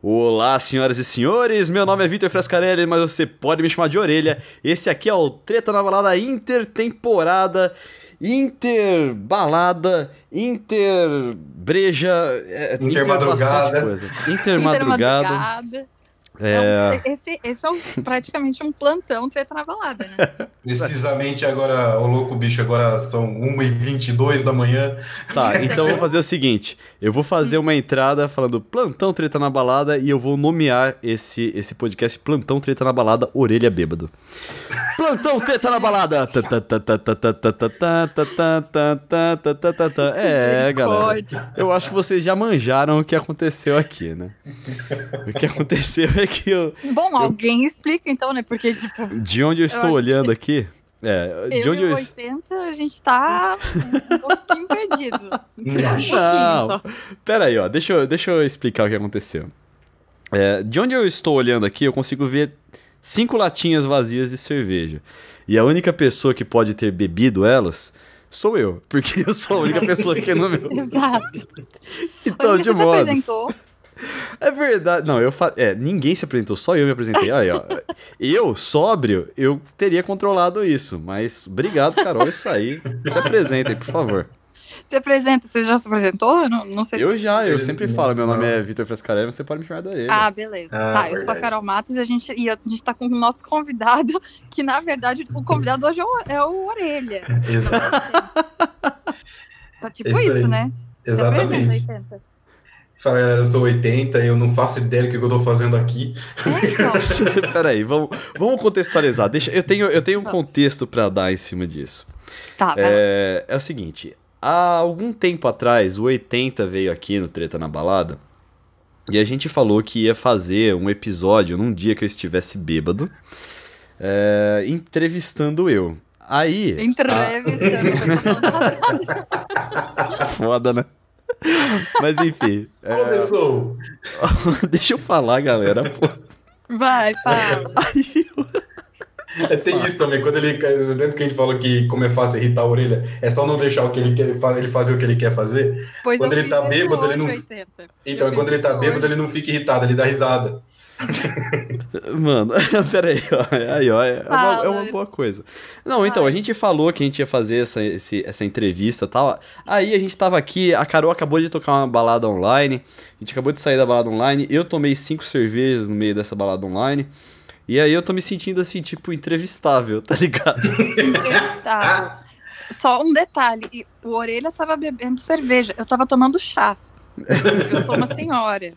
Olá, senhoras e senhores, meu nome é Vitor Frescarelli, mas você pode me chamar de Orelha. Esse aqui é o Treta na Balada Intertemporada, Interbalada, Interbreja, é, Intermadrugada. Intermadrugada. Intermadrugada. Intermadrugada. É... Então, esse, esse é praticamente um plantão treta na balada, né? Precisamente agora, o louco bicho, agora são 1h22 da manhã. Tá, então eu vou fazer o seguinte: eu vou fazer uma entrada falando plantão treta na balada e eu vou nomear esse, esse podcast Plantão Treta na Balada Orelha Bêbado. Plantão Treta na Balada! É, galera. Eu acho que vocês já manjaram o que aconteceu aqui, né? O que aconteceu é que eu, Bom, alguém explica então, né? Porque, tipo, de onde eu estou que- olhando aqui. É, de eu onde e eu. 80, a gente tá um pouquinho perdido. Um pouquinho Não. só. Pera aí, ó, deixa eu, deixa eu explicar o que aconteceu. É, de onde eu estou olhando aqui, eu consigo ver cinco latinhas vazias de cerveja. E a única pessoa que pode ter bebido elas sou eu, porque eu sou a única pessoa que não meu. Exato. Então, de você se modo. apresentou. É verdade. Não, eu fa... é, ninguém se apresentou, só eu me apresentei. Aí, ó. Eu, sóbrio, eu teria controlado isso, mas obrigado, Carol, isso aí. Se apresentem, por favor. Se apresenta, você já se apresentou? Eu não, não sei Eu se... já, eu sempre falo, meu nome é Vitor Frescarelli, mas você pode me chamar da orelha. Ah, beleza. Ah, tá, eu sou a. Carol Matos e a gente, e a gente tá com o nosso convidado, que na verdade o convidado hoje é o, é o Orelha. Exa- Tá tipo Isso isso, aí. né? Se apresenta, Exatamente. 80. Fala galera, eu sou 80 eu não faço ideia do que eu tô fazendo aqui. É, então. Peraí, vamos, vamos contextualizar. Deixa, eu, tenho, eu tenho um Vamos. contexto pra dar em cima disso. Tá. É, é o seguinte: há algum tempo atrás, o 80 veio aqui no Treta na Balada e a gente falou que ia fazer um episódio num dia que eu estivesse bêbado, é, entrevistando eu. Aí. Entrevistando. a- Foda, né? Mas enfim. é, Começou! deixa eu falar, galera. pô. Vai, fala. Aí eu- É, tem isso também, quando ele. Lembra que a gente falou que como é fácil irritar a orelha? É só não deixar o que ele quer, ele fazer o que ele quer fazer. Pois Quando eu ele tá isso bêbado, ele não- 80. Então, Eu quando ele tá bêbado, hoje. ele não fica irritado, ele dá risada. Mano, peraí, ó, aí, ó, é, uma, é uma boa coisa. Não, então, a gente falou que a gente ia fazer essa, esse- essa entrevista e tal. Aí a gente tava aqui, a Carol acabou de tocar uma balada online, a gente acabou de sair da balada online, eu tomei cinco cervejas no meio dessa balada online, e aí eu tô me sentindo assim, tipo, entrevistável, tá ligado? Entrevistável. Só um detalhe, o Orelha tava bebendo cerveja, eu tava tomando chá. Eu sou uma senhora.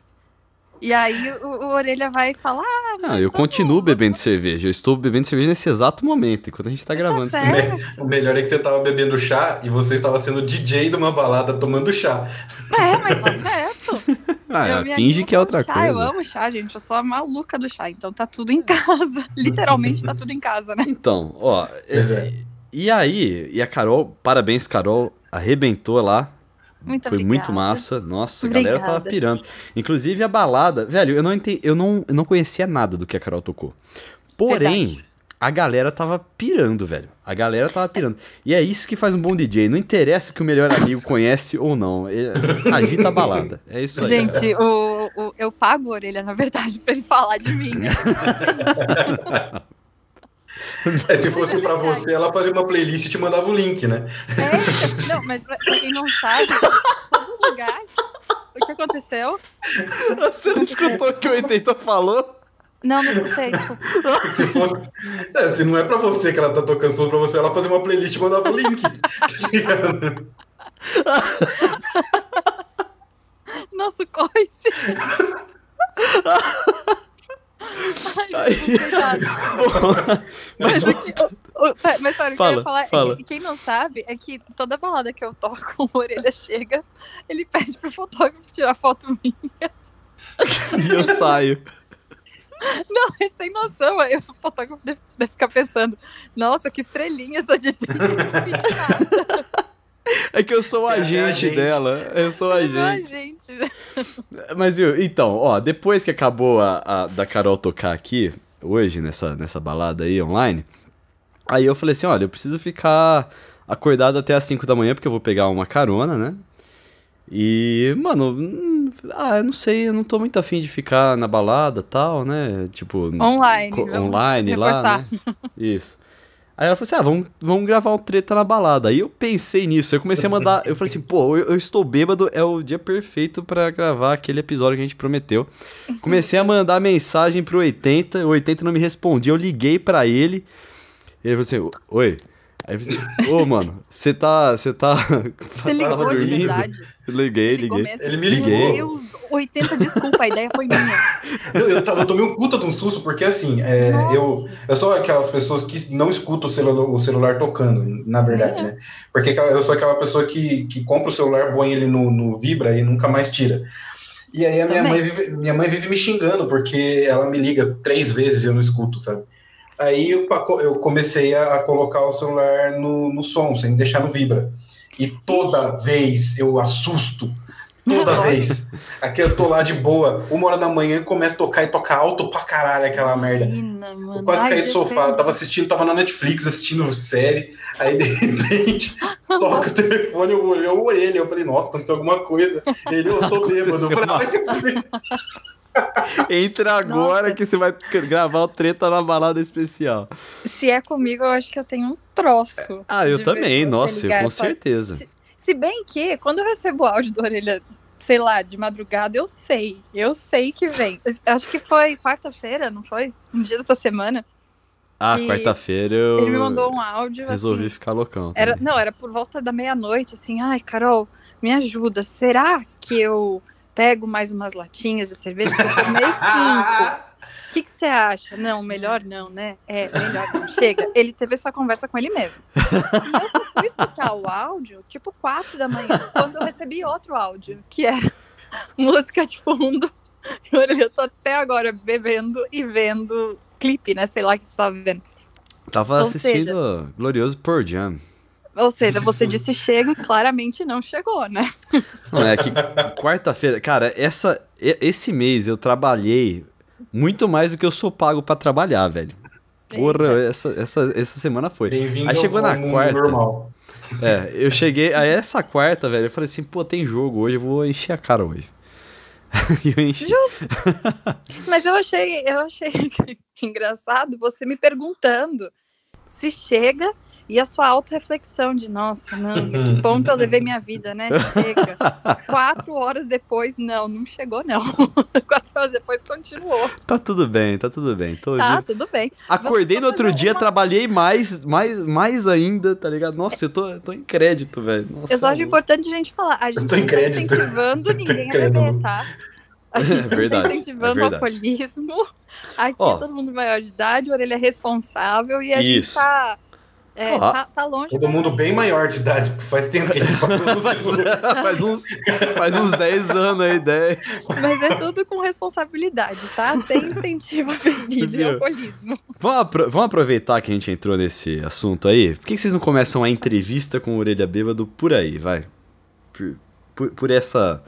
E aí o, o Orelha vai falar, ah, Ah, eu tá continuo bom, bebendo cerveja, eu estou bebendo cerveja nesse exato momento, enquanto a gente tá Tá gravando certo. O melhor é que você tava bebendo chá e você estava sendo DJ de uma balada tomando chá. É, mas tá certo. Ah, Eu finge que é outra chá, Eu coisa. amo chá, gente. Eu sou a maluca do chá, então tá tudo em casa. Literalmente tá tudo em casa, né? Então, ó, é- é. e aí, e a Carol, parabéns, Carol, arrebentou lá. Muito Foi muito massa. Nossa, a galera tava pirando. Inclusive a balada, velho, eu não entendi, eu não, eu não conhecia nada do que a Carol tocou. Porém, Verdade. a galera tava pirando, velho. A galera tava pirando. E é isso que faz um bom DJ. Não interessa que o melhor amigo conhece ou não. Ele agita a balada. É isso aí. Gente, o, o- eu pago a orelha, na verdade, pra ele falar de mim. É, se fosse pra verdade. você, ela fazia uma playlist e te mandava o link, né? É, não, mas pra, quem não sabe, todo lugar. O que aconteceu? Você não escutou o que o 80 falou? Não, não escutei. Se fosse. É, se não é pra você que ela tá tocando, se fosse pra você, ela fazia uma playlist e mandava o link. Tá ligado? Nosso coice. Ai. Bom, mas Mas, o que, o, o- mas sabe, o que eu Fala, ia falar fala. é que quem não sabe é que toda balada que eu toco, o Orelha chega, ele pede pro fotógrafo tirar foto minha. e eu saio. Não, é sem noção. Aí o fotógrafo deve, deve ficar pensando, nossa, que estrelinha essa de É que eu sou o É a agente gente. dela. Eu sou o agente. gente. Mas viu, então, ó, depois que acabou a, a- da Carol tocar aqui, hoje, nessa, nessa balada aí online, aí eu falei assim, olha, eu preciso ficar acordado até as 5 da manhã, porque eu vou pegar uma carona, né? E, mano, hum, ah, eu não sei, eu não tô muito afim de ficar na balada tal, né? Tipo. Online. co- online lá. Né? Isso. Aí ela falou assim: ah, vamos, vamos gravar um treta na balada. Aí eu pensei nisso, eu comecei a mandar. Eu falei assim: pô, eu, eu estou bêbado, é o dia perfeito pra gravar aquele episódio que a gente prometeu. Comecei a mandar mensagem pro 80, o 80 não me respondia, eu liguei pra ele. E ele falou assim: oi. Aí assim: ô, mano, você tá. Você tá. Você ligou tava de dormindo? verdade? Eu liguei, liguei. mesmo? Ele me ligou. Meu Deus, 80, desculpa, a ideia foi minha. Eu, eu, tava- eu tomei um puta de um susto, porque assim, é, eu, eu sou aquelas pessoas que não escutam o celular, o celular tocando, na verdade, É. né? Porque eu sou aquela pessoa que, que compra o celular, põe ele no, no Vibra e nunca mais tira. E aí a minha Também. mãe, vive, minha mãe vive me xingando, porque ela me liga três vezes e eu não escuto, sabe? Aí eu, eu comecei a, a colocar o celular no, no som, sem deixar no Vibra. E toda vez eu assusto. Toda Nossa. vez. Aqui eu tô lá de boa, uma hora da manhã começa a tocar e toca alto pra caralho aquela merda. Imagina, mano. Eu quase Ai, caí do sofá, tava assistindo, tava na Netflix assistindo série, aí de repente toca o telefone, eu olhei o orelha, eu falei, nossa, aconteceu alguma coisa. Ele, eu tô bêbado. Eu falei, ah, vai. Entra agora Nossa. que você vai gravar o treta na balada especial. Se é comigo, eu acho que eu tenho um troço. Ah, eu também, você nossa, ligar com certeza. Se, se bem que, quando eu recebo áudio do orelha, sei lá, de madrugada, eu sei. Eu sei que vem. Acho que foi quarta-feira, não foi? Um dia dessa semana. Ah, quarta-feira eu Ele me mandou um áudio. resolvi assim, ficar loucão. Era, não, era por volta da meia-noite, assim, ai, Carol, me ajuda. Será que eu pego mais umas latinhas de cerveja? Porque eu tomei cinco. O que você acha? Não, melhor não, né? É, melhor não. Chega. Ele teve essa conversa com ele mesmo. E eu só fui escutar o áudio, tipo, quatro da manhã, quando eu recebi outro áudio, que era música de fundo. Eu tô até agora bebendo e vendo clipe, né? Sei lá o que você tava vendo. Tava ou assistindo Glorioso Pearl Jam. Ou seja, você disse chega e claramente não chegou, né? Não, é que quarta-feira, cara, essa, esse mês eu trabalhei muito mais do que eu sou pago pra trabalhar, velho. Porra, essa, essa, essa semana foi. Aí chegou ao na mundo quarta. normal. É, eu cheguei, aí essa quarta, velho, eu falei assim, pô, tem jogo hoje, eu vou encher a cara hoje. E eu enchi. Justo. Mas eu achei, eu achei engraçado você me perguntando se chega e a sua autorreflexão de nossa, não, que ponto eu levei minha vida, né? Chega. Quatro horas depois, não, não chegou, não. Quatro horas depois continuou. Tá tudo bem, tá tudo bem. Tô Tá, tudo bem. Acordei Vamos no outro dia, uma- trabalhei mais, mais, mais ainda, tá ligado? Nossa, eu tô, eu tô em crédito, velho. Eu só acho importante a gente falar. A gente tô em não tá crédito. incentivando ninguém a beber, tá? A gente não verdade, tá incentivando é o alcoolismo. Aqui Ó. é todo mundo maior de idade, o orelha é responsável e a Isso. gente tá, é, tá, tá longe. Todo mundo bem maior de idade, porque faz tempo que a gente passou faz, tudo. faz uns, faz uns 10 anos aí, 10. Mas é tudo com responsabilidade, tá? Sem incentivo a bebida e alcoolismo. Vamos, apro- vamos aproveitar que a gente entrou nesse assunto aí. Por que, que vocês não começam a entrevista com o Orelha Bêbado por aí, vai? Por, por, por essa,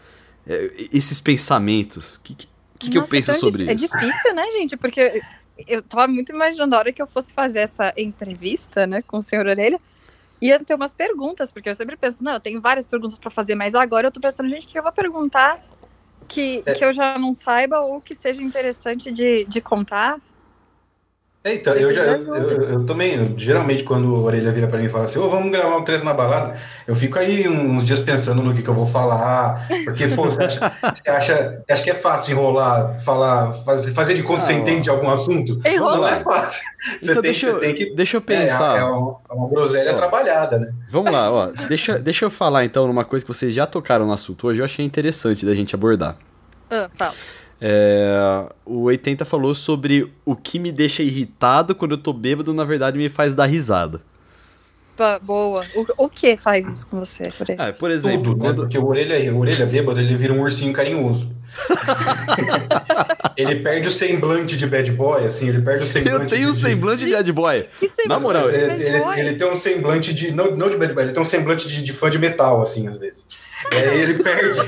é, esses pensamentos. O que, que, que que eu penso então é sobre di- isso? É difícil, né, gente? Porque eu tava muito imaginando a hora que eu fosse fazer essa entrevista, né, com o senhor Orelha, ia ter umas perguntas, porque eu sempre penso, não, eu tenho várias perguntas pra fazer, mas agora eu tô pensando, gente, o que eu vou perguntar que, É. que eu já não saiba ou que seja interessante de, de contar? É, então, eu, já, eu, eu, eu também, eu, geralmente, quando o Orelha vira pra mim e fala assim, ô, vamos gravar um trecho na balada, eu fico aí uns dias pensando no que, que eu vou falar, porque, pô, você acha, você acha, você acha que é fácil enrolar, falar, fazer, fazer de conta que você Ah, ó. entende de algum assunto? Enrolar. Não é fácil. Você Então tem, deixa, eu, você tem que... deixa eu É, pensar. é uma, é uma groselha Ó. trabalhada, né? Vamos lá, ó. Deixa, deixa eu falar então numa coisa que vocês já tocaram no assunto hoje, eu achei interessante da gente abordar. Ah, fala. É, o 80 falou sobre o que me deixa irritado quando eu tô bêbado, na verdade me faz dar risada. Pa- Boa. O, o que faz isso com você, Orelha? Ah, por exemplo, Tudo, né? quando, Porque o orelha, o orelha bêbado, ele vira um ursinho carinhoso. ele perde o semblante de bad boy, assim, ele perde o semblante eu tenho um de- semblante de bad boy. Que Na moral, ele, bad ele- boy? ele tem um semblante de. Não, não de bad boy, ele tem um semblante de, de fã de metal, assim, às vezes. E aí ele perde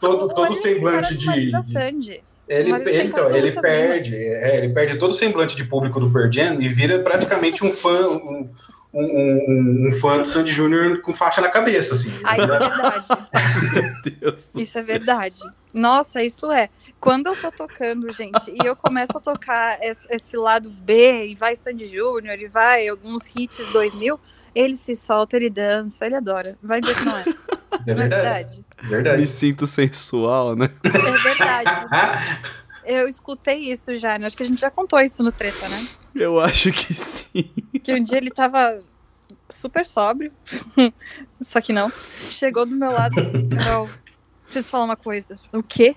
todo, todo o semblante de. de- Sandy. Ele, ele então, ele perde, é, ele perde todo o semblante de público do Jam e vira praticamente um fã, um, um, um- um fã de Sandy Júnior com faixa na cabeça, assim. Ah, isso é verdade. Meu Deus do Isso é céu. verdade. Nossa, isso é. Quando eu tô tocando, gente, e eu começo a tocar esse, esse lado B, e vai Sandy Júnior, e vai alguns hits 2000, ele se solta, ele dança, ele adora. Vai ver que não é. É verdade. verdade. Me sinto sensual, né? É verdade. Eu escutei isso já, né? Acho que a gente já contou isso no Treta, né? Eu acho que sim. Que um dia ele tava super sóbrio, só que não. Chegou do meu lado, Carol, preciso falar uma coisa. O quê?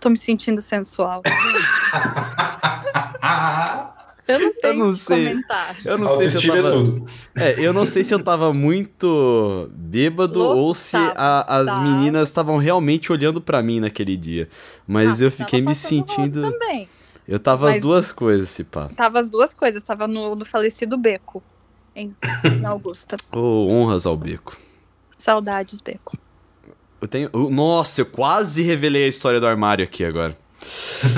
Tô me sentindo sensual. Eu não tenho não que sei. comentar. Eu não sei se eu é tava. tudo. É, eu não sei se eu tava muito bêbado ou se a- as meninas estavam realmente olhando pra mim naquele dia. Mas Ah, eu fiquei me sentindo. Também. Eu tava as Mas- duas coisas, se pá. Tava as duas coisas. Tava no, no falecido Beco, em, na Augusta. Ô, honras ao beco. Saudades, Beco. Eu tenho. eu- Nossa, eu quase revelei a história do armário aqui agora.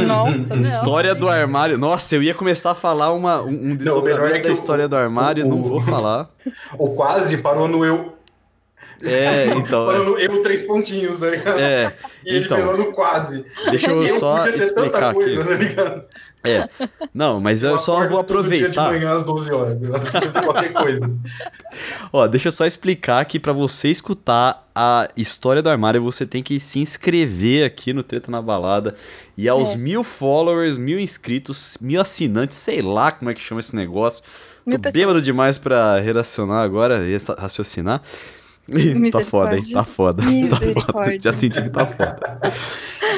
Nossa, não. História do armário. Nossa, eu ia começar a falar uma, um, um melhor desdobramento é que da o- história do armário, o- não vou falar. O quase parou no eu. É, então. Parou no eu três pontinhos, tá ligado? É, E ele então. no quase. deixa eu eu só explicar tanta aqui. coisa, tá ligado? É. Não, mas eu só acordo vou todo dia aproveitar. de manhã às 12 horas. Qualquer coisa. Ó, deixa eu só explicar que pra você escutar a história do armário, você tem que se inscrever aqui no Treta na Balada. E aos É. mil followers, mil inscritos, mil assinantes, sei lá como é que chama esse negócio. Mil Tô pessoas. bêbado demais pra relacionar agora e essa- raciocinar. Ih, tá foda, hein? Tá foda. Tá foda. Já senti que tá foda.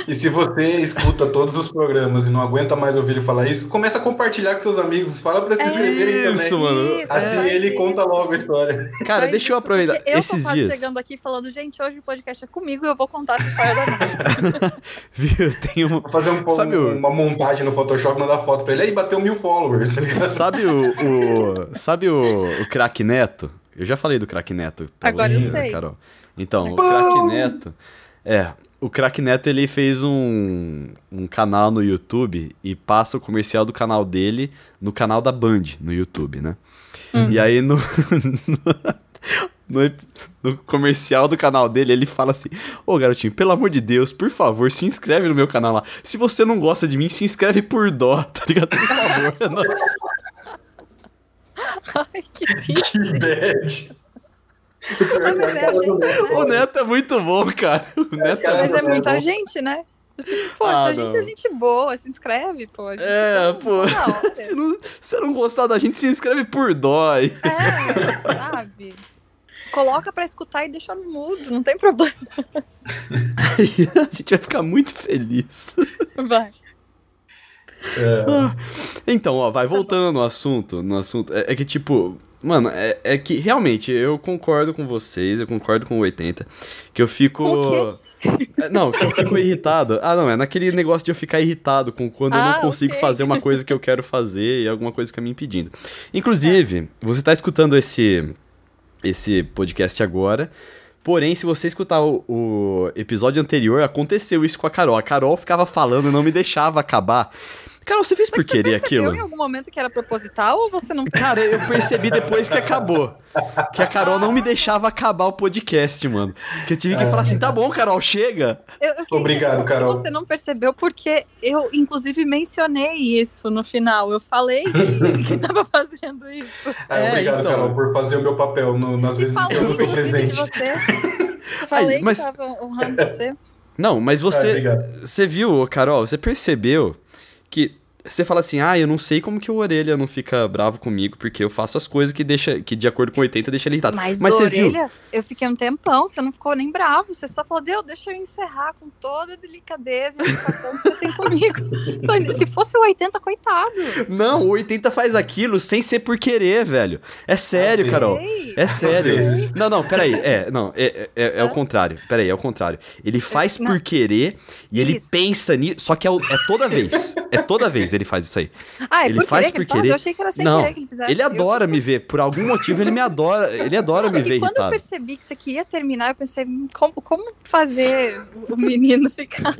E se você escuta todos os programas e não aguenta mais ouvir ele falar isso, começa a compartilhar com seus amigos. Fala pra se É inscreverem isso, também. mano. Isso, Assim faz ele isso. conta logo a história. Cara, Faz deixa eu isso, aproveitar. Eu Esses tô quase dias. chegando aqui falando, gente, hoje o podcast é comigo e eu vou contar essa história da mãe. Viu? Tem um. Vou fazer um, Sabe o- uma montagem no Photoshop, mandar foto pra ele. Aí bateu mil followers, tá ligado? Sabe o. o- sabe o, o craque Neto? Eu já falei do craque Neto pra Agora você, eu né, sei. Carol. Então, o craque Neto. É. O craque Neto ele fez um, um canal no YouTube e passa o comercial do canal dele no canal da Band no YouTube, né? E aí no, no, no- no comercial do canal dele ele fala assim: Ô garotinho, pelo amor de Deus, por favor, se inscreve no meu canal lá. Se você não gosta de mim, se inscreve por dó, tá ligado? Por favor. Nossa. Ai, que triste. Que bad. Mas é né? O Neto é muito bom, cara. O Neto cara, Mas é tá muita bom. gente, né? Tipo, Poxa, Ah, a gente é gente boa, se inscreve, pô. a gente É, tá pô. Se não, se não gostar da gente, se inscreve por dó. aí. É, sabe? Coloca pra escutar e deixa no mudo, não tem problema. A gente vai ficar muito feliz. Vai. É, Então, ó, vai voltando no assunto, no assunto. É, é que, tipo, mano, é, é que realmente eu concordo com vocês, eu concordo com o 80, que eu fico. Com É, Não, que eu fico irritado. Ah, não, é naquele negócio de eu ficar irritado com quando eu Ah, não consigo ok. fazer uma coisa que eu quero fazer e alguma coisa fica me impedindo. Inclusive, você tá escutando esse, esse podcast agora. Porém, se você escutar o, o episódio anterior, aconteceu isso com a Carol. A Carol ficava falando e não me deixava acabar. Carol, você fez por Você querer percebeu aquilo? em algum momento que era proposital ou você não Cara, eu percebi depois que acabou. Que a Carol não me deixava acabar o podcast, mano. Que eu tive que falar assim: tá bom, Carol, chega. Eu, eu Obrigado, Carol. Você não percebeu porque eu, inclusive, mencionei isso no final. Eu falei que, que tava fazendo isso. Ah, É, obrigado, então. Carol, por fazer o meu papel no- nas E vezes que eu falei, não de presente. você. Falei mas- que tava honrando você. Não, mas Ah, você. obrigado. Você viu, Carol, você percebeu que você fala assim, ah, eu não sei como que o Orelha não fica bravo comigo, porque eu faço as coisas que deixa, que de acordo com 80 deixa ele irritado. Mas, Mas você viu? orelha, eu fiquei um tempão, você não ficou nem bravo. Você só falou, Deus, deixa eu encerrar com toda a delicadeza e educação que você tem comigo. Se fosse o 80, coitado. Não, o 80 faz aquilo sem ser por querer, velho. É sério. Carol. É sério. Não, não, peraí. É, não, é, é, é o Hã? contrário. Peraí, é o contrário. Ele faz por querer e ele Isso. pensa nisso. Só que é, o- é toda vez. É toda vez ele faz isso aí. Ah, é ele por faz querer que ele por faz? querer. Eu achei que era sem Não, querer que ele fizesse. Ele Eu adora fiz me ver. Por algum motivo ele me adora. Ele adora me ver E quando eu irritado. percebi que você queria terminar, eu pensei, hum, como, como fazer o menino ficar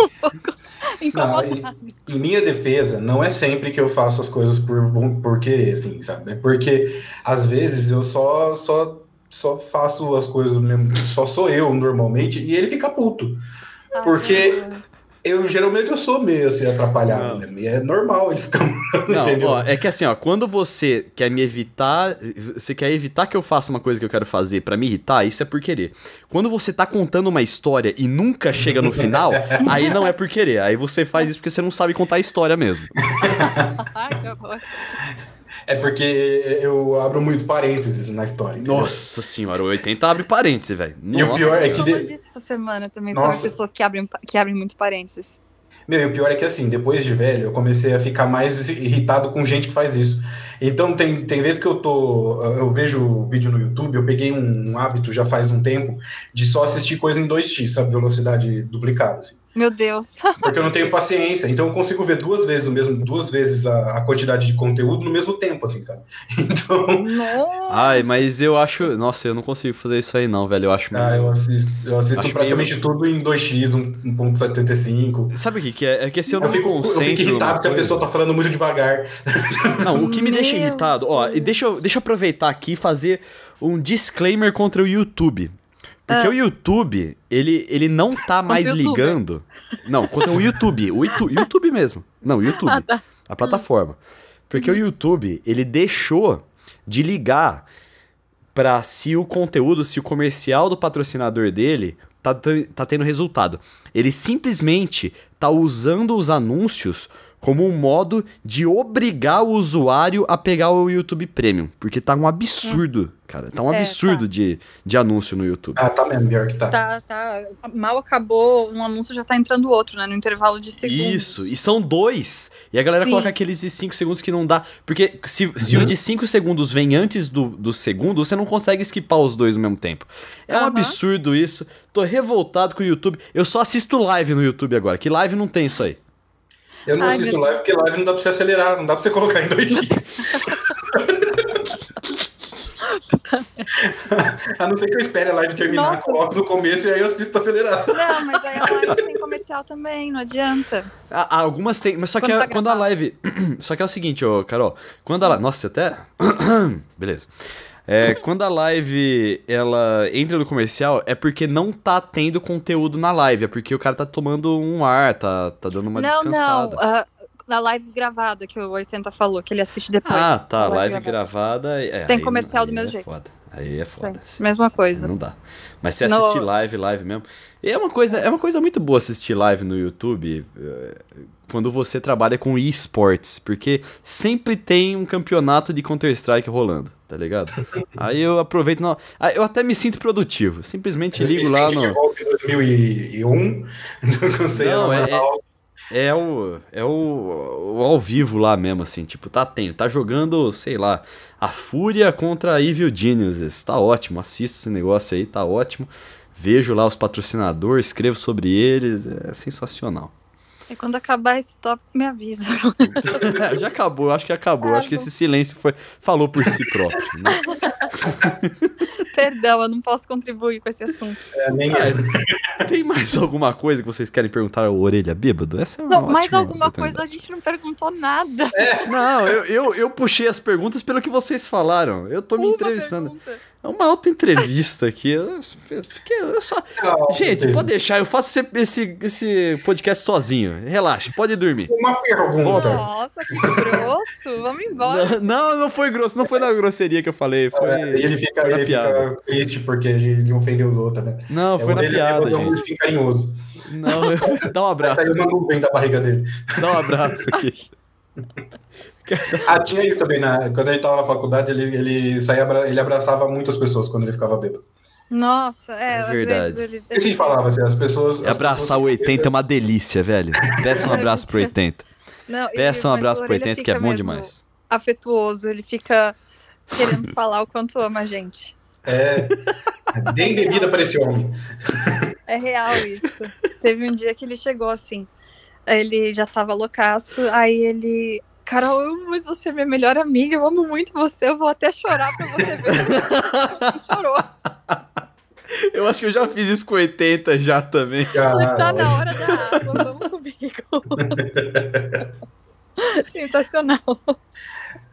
um pouco incomodado? Em minha defesa, não é sempre que eu faço as coisas por, por querer, assim, sabe? É porque, às vezes, eu só, só, só faço as coisas mesmo, só sou eu, normalmente, e ele fica puto. Ai, Porque-. Eu geralmente eu sou meio assim atrapalhado, Não. né? E é normal ele ficar. Não, entendeu? ó, é que assim, ó, quando você quer me evitar, você quer evitar que eu faça uma coisa que eu quero fazer pra me irritar, isso é por querer. Quando você tá contando uma história e nunca chega no final, aí não é por querer. Aí você faz isso porque você não sabe contar a história mesmo. Ai, que horror. É porque eu abro muito parênteses na história. entendeu? Nossa senhora, o 80 abre parênteses, velho. E o Nossa pior é que de- disso essa semana também, Nossa. sobre pessoas que abrem, que abrem muito parênteses. Meu, e o pior é que assim, depois de velho, eu comecei a ficar mais irritado com gente que faz isso. Então tem, tem vezes que eu tô. Eu vejo vídeo no YouTube, eu peguei um hábito já faz um tempo de só assistir coisa em 2x, sabe? Velocidade duplicada, assim. Meu Deus. Porque eu não tenho paciência. Então eu consigo ver duas vezes o mesmo, duas vezes a, a quantidade de conteúdo no mesmo tempo, assim, sabe? Então. Nossa. Ai, mas eu acho. Nossa, eu não consigo fazer isso aí, não, velho. Eu acho. Ah, eu assisto, eu assisto Acho praticamente tudo em 2x, um- 1.75. Sabe o que, que é? É que se eu Eu não fico, eu concentro. fico numa irritado se a pessoa tá falando muito devagar. Não, o que me deixa Meu irritado, ó, e deixa eu, deixa eu aproveitar aqui e fazer um disclaimer contra o YouTube. Porque Ah. o YouTube, ele, ele não tá mais ligando. Não, contra o YouTube. O Itu- YouTube mesmo. Não, o YouTube. Ah, tá. A plataforma. Porque o YouTube, ele deixou de ligar pra se o conteúdo, se o comercial do patrocinador dele tá, tá tendo resultado. Ele simplesmente tá usando os anúncios como um modo de obrigar o usuário a pegar o YouTube Premium. Porque tá um absurdo, cara. Tá um É, absurdo de, de anúncio no YouTube. Ah, tá mesmo, pior que tá. Tá, tá. Mal acabou, um anúncio já tá entrando outro, né? No intervalo de segundos. Isso, e são dois. E a galera Sim. coloca aqueles de 5 segundos que não dá. Porque se, se Uhum. o de 5 segundos vem antes do, do segundo, você não consegue esquipar os dois ao mesmo tempo. É um Aham. absurdo isso. Tô revoltado com o YouTube. Eu só assisto live no YouTube agora, que live não tem isso aí. Eu não Ai, assisto live porque live não dá pra você acelerar, não dá pra você colocar em 2x. a não ser que eu espere a live terminar, Nossa. coloco no começo e aí eu assisto acelerado. Não, mas aí a live tem comercial também, não adianta. Ah, algumas tem, mas só que Quando a- tá quando a live. Só que é o seguinte, ô Carol. Quando a live. Nossa, até. Beleza. É, quando a live ela entra no comercial, é porque não tá tendo conteúdo na live, é porque o cara tá tomando um ar, tá, tá dando uma não, descansada. não. a- na live gravada que o 80 falou, que ele assiste depois. Ah, tá, A live gravada. é, Tem aí- comercial do aí mesmo é jeito. Foda. Aí é foda. Tem. sim. Mesma coisa. Não dá. Mas se No- assistir live, live mesmo. E é uma coisa, é uma coisa muito boa assistir live no YouTube eh, quando você trabalha com esportes, porque sempre tem um campeonato de Counter-Strike rolando, tá ligado? Aí eu aproveito, não, aí eu até me sinto produtivo. Simplesmente ligo lá no em 2001, não Não, é é- normal. é o é o, o ao vivo lá mesmo assim, tipo, tá tendo, tá jogando, sei lá, a Fúria contra a Evil Geniuses. Tá ótimo, assisto esse negócio aí, tá ótimo. Vejo lá os patrocinadores, escrevo sobre eles, é sensacional. E quando acabar esse tópico, me avisa. Já acabou, eu acho que acabou. Tá acho que esse silêncio foi falou por si próprio. né? Perdão, eu não posso contribuir com esse assunto. É, nem é. Tem mais alguma coisa que vocês querem perguntar ao Orelha Bêbado? Essa é uma Não, mais alguma coisa a gente não perguntou nada. Não, eu, eu, eu puxei as perguntas pelo que vocês falaram. Eu tô me Uma entrevistando. pergunta. É uma auto-entrevista aqui. Eu, eu, só... Não, Gente, não pode deixar, eu faço esse, esse, esse podcast sozinho. Relaxa, pode dormir. Uma pergunta. Volta. Nossa, que grosso. Vamos embora. Não, não foi grosso, não foi na grosseria que eu falei. Foi. É, ele fica, foi na ele piada. fica triste porque ele ofendeu os outros, né? Não, foi É, na ele piada, é um gente. carinhoso. Não, eu- dá um abraço. Saiu uma nuvem da barriga dele. Dá um abraço aqui. Ah, tinha isso também, na, quando ele tava na faculdade, ele, ele saía, ele abraçava muitas pessoas quando ele ficava bêbado. Nossa, é, É às verdade. vezes ele. Por isso que a gente falava, assim, as pessoas... As abraçar o pessoas- 80 é uma delícia, velho. Peça um abraço pro 80. Não, Peça um abraço o pro Orelha 80 que é bom demais. Afetuoso, ele fica querendo falar o quanto ama a gente. É, deem bebida para esse homem. É real isso. Teve um dia que ele chegou assim. Ele já tava loucaço, aí ele. Carol, eu amo mas você é minha melhor amiga, eu amo muito você, eu vou até chorar pra você ver. Ele chorou. Eu acho que eu já fiz isso com 80 já também. Falei, tá na hora da água, vamos comigo. Sensacional.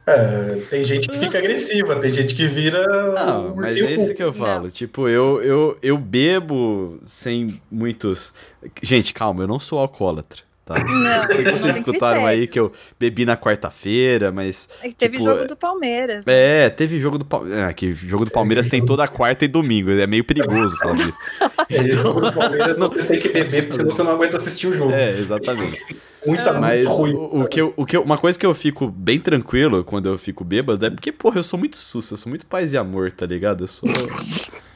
É, tem gente que fica agressiva, tem gente que vira. Não, um mas é isso que eu falo. Não. Tipo, eu, eu, eu bebo sem muitos. Gente, calma, eu não sou alcoólatra, tá? Não, Sei que não vocês escutaram aí que eu bebi na quarta-feira, mas. É que teve tipo, jogo do Palmeiras. né? É, teve jogo do Palmeiras. É, que jogo do Palmeiras tem toda quarta e domingo. É meio perigoso falar disso. É, o Palmeiras você tem que beber, porque senão você não aguenta assistir o jogo. É, exatamente. Muita, Mas muito ruim. o, o que eu, o que eu- uma coisa que eu fico bem tranquilo quando eu fico bêbado é porque, porra, eu sou muito susto, eu sou muito paz e amor, tá ligado? Eu sou.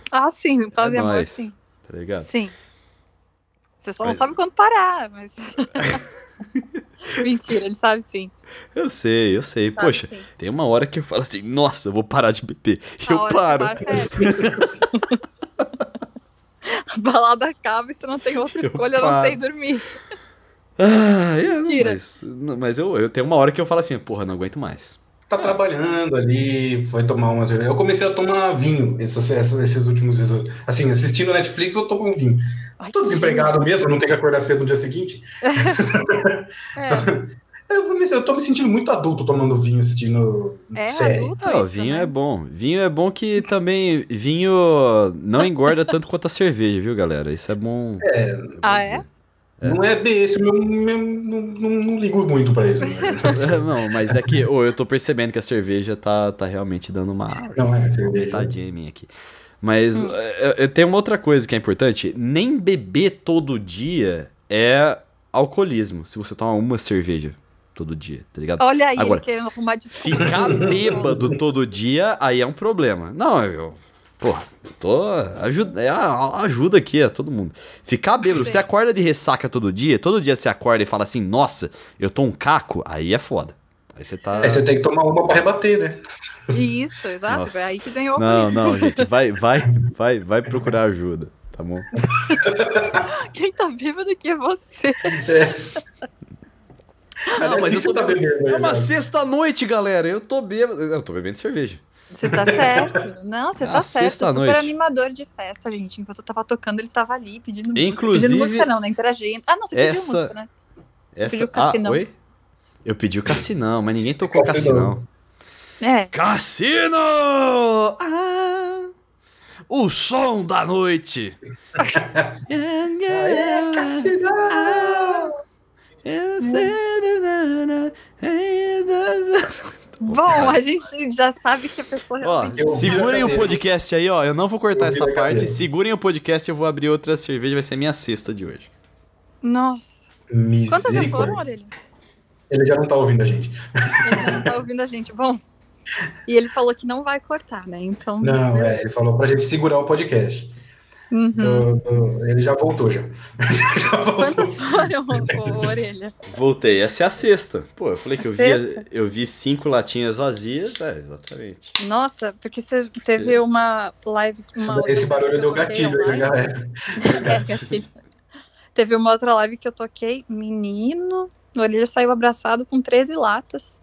Ah, sim, fazer é amor, nóis, sim. Tá ligado? Sim. Você só Mas- não sabe quando parar, mas. Mentira, ele sabe sim. Eu sei, eu sei. Sabe Poxa, sim. tem uma hora que eu falo assim, nossa, eu vou parar de beber. E eu paro. fecha. A balada acaba e você não tem outra Eu escolha não paro. ser ir dormir. Ah, é, não, Mentira. mas, não, mas eu, eu tenho uma hora que eu falo assim, porra, não aguento mais. Tá trabalhando ali, foi tomar uma cerveja. Eu comecei a tomar vinho esses, esses, esses últimos dias. Assim, assistindo Netflix, eu tomo um vinho. Ai, Tô desempregado mesmo, não tenho que acordar cedo no dia seguinte. É, Eu, comecei- eu tô me sentindo muito adulto tomando vinho, assistindo é série. adulto Ah, o isso, vinho né? é bom. Vinho é bom que também. Vinho não engorda tanto quanto a cerveja, viu, galera? Isso é bom. É. bom Ah, dizer. é? Não é bem esse, meu- não, não, não ligo muito pra isso. Né? Não, mas é que ô, eu tô percebendo que a cerveja tá, tá realmente dando uma Não é cerveja. vontadinha em mim aqui. Mas Hum. eu, eu tenho uma outra coisa que é importante. Nem beber todo dia é alcoolismo. Se você tomar uma cerveja todo dia, tá ligado? Olha aí, Agora, ele querendo arrumar desculpa. Ficar bêbado todo dia, aí é um problema. Não, eu. Pô, eu tô. Ajuda, é a- ajuda aqui a todo mundo. Ficar bêbado, você acorda de ressaca todo dia, todo dia você acorda e fala assim, nossa, eu tô um caco, aí é foda. Aí você tá. Aí você tem que tomar uma pra rebater, né? Isso, exato. Nossa. É aí que ganhou Não, não, gente, vai, vai, vai, vai procurar ajuda, tá bom? Quem tá bêbado aqui é você. Não, mas eu tô tá bebendo É uma sexta-noite, galera. Eu tô bêbado. Eu tô bebendo cerveja. Você tá certo. Não, você Ah, tá certo. Super animador de festa, gente. Enquanto eu tava tocando, ele tava ali pedindo música. Inclusive- Pedindo música não, né? Interagindo. Ah, não, você pediu Essa- música, né? Você Essa... pediu Ah, cassinão. oi? Eu pedi o cassinão, mas ninguém tocou Cassinão. cassinão. É. Cassino! Ah, o som da noite. Cassinão! Bom, a gente já sabe que a pessoa Ó, segurem o podcast aí, ó. Eu não vou cortar essa parte. Segurem o podcast, eu vou abrir outra cerveja, vai ser minha sexta de hoje. Nossa. Quantas já foram. Orelha? Ele já não tá ouvindo a gente. Ele não tá ouvindo a gente. Bom, e ele falou que não vai cortar, né? Então... Não, é, ele falou pra gente segurar o podcast. Uhum. Do- do- ele já voltou já. já voltou. Quantas foram, Orelha? Voltei, essa é a sexta. Pô, eu falei que A eu vi, eu vi cinco latinhas vazias. É, exatamente. Nossa, porque você teve uma live... Uma Esse festa barulho que eu deu gatilho aí, galera. É, gatilho. Teve uma outra live que eu toquei, menino, o Orelha saiu abraçado com 13 latas,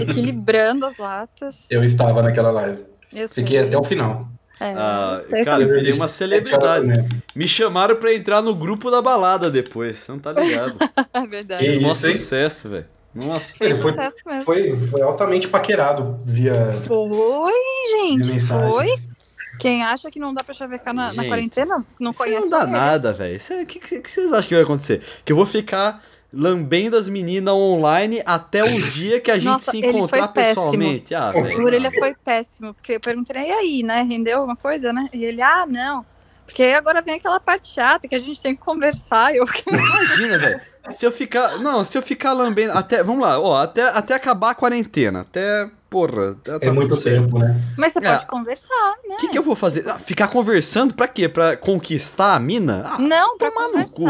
equilibrando as latas. Eu estava naquela live. Eu sei. Fiquei até o final. É, Ah, cara, eu virei uma celebridade. Me chamaram pra entrar no grupo da balada depois, você não tá ligado? É verdade. Que Fez hein? sucesso, velho. Nossa. Fez Ele foi- sucesso mesmo. Foi, foi altamente paquerado via, Foi, via gente, mensagem. foi. Quem acha que não dá pra chavecar na, na Gente, quarentena, não Isso conhece não dá nada, velho. O que, que, que vocês acham que vai acontecer? Que eu vou ficar lambendo as meninas online até o dia que a gente Nossa, se ele foi encontrar pessoalmente. Ah, O. Orelha foi péssimo, porque eu perguntei, e aí, né? Rendeu alguma coisa, né? E ele, ah, não. Porque aí agora vem aquela parte chata que a gente tem que conversar. Eu, Imagina, velho. Se eu ficar. Não, se eu ficar lambendo. Até. Vamos lá, ó. Até, até acabar a quarentena. Até. Porra. Tá, tá É muito tempo, né? Mas você É. pode conversar, né? O que, que eu vou fazer? Ah, ficar conversando pra quê? Pra conquistar a mina? Ah, Não, pra tomar no cu.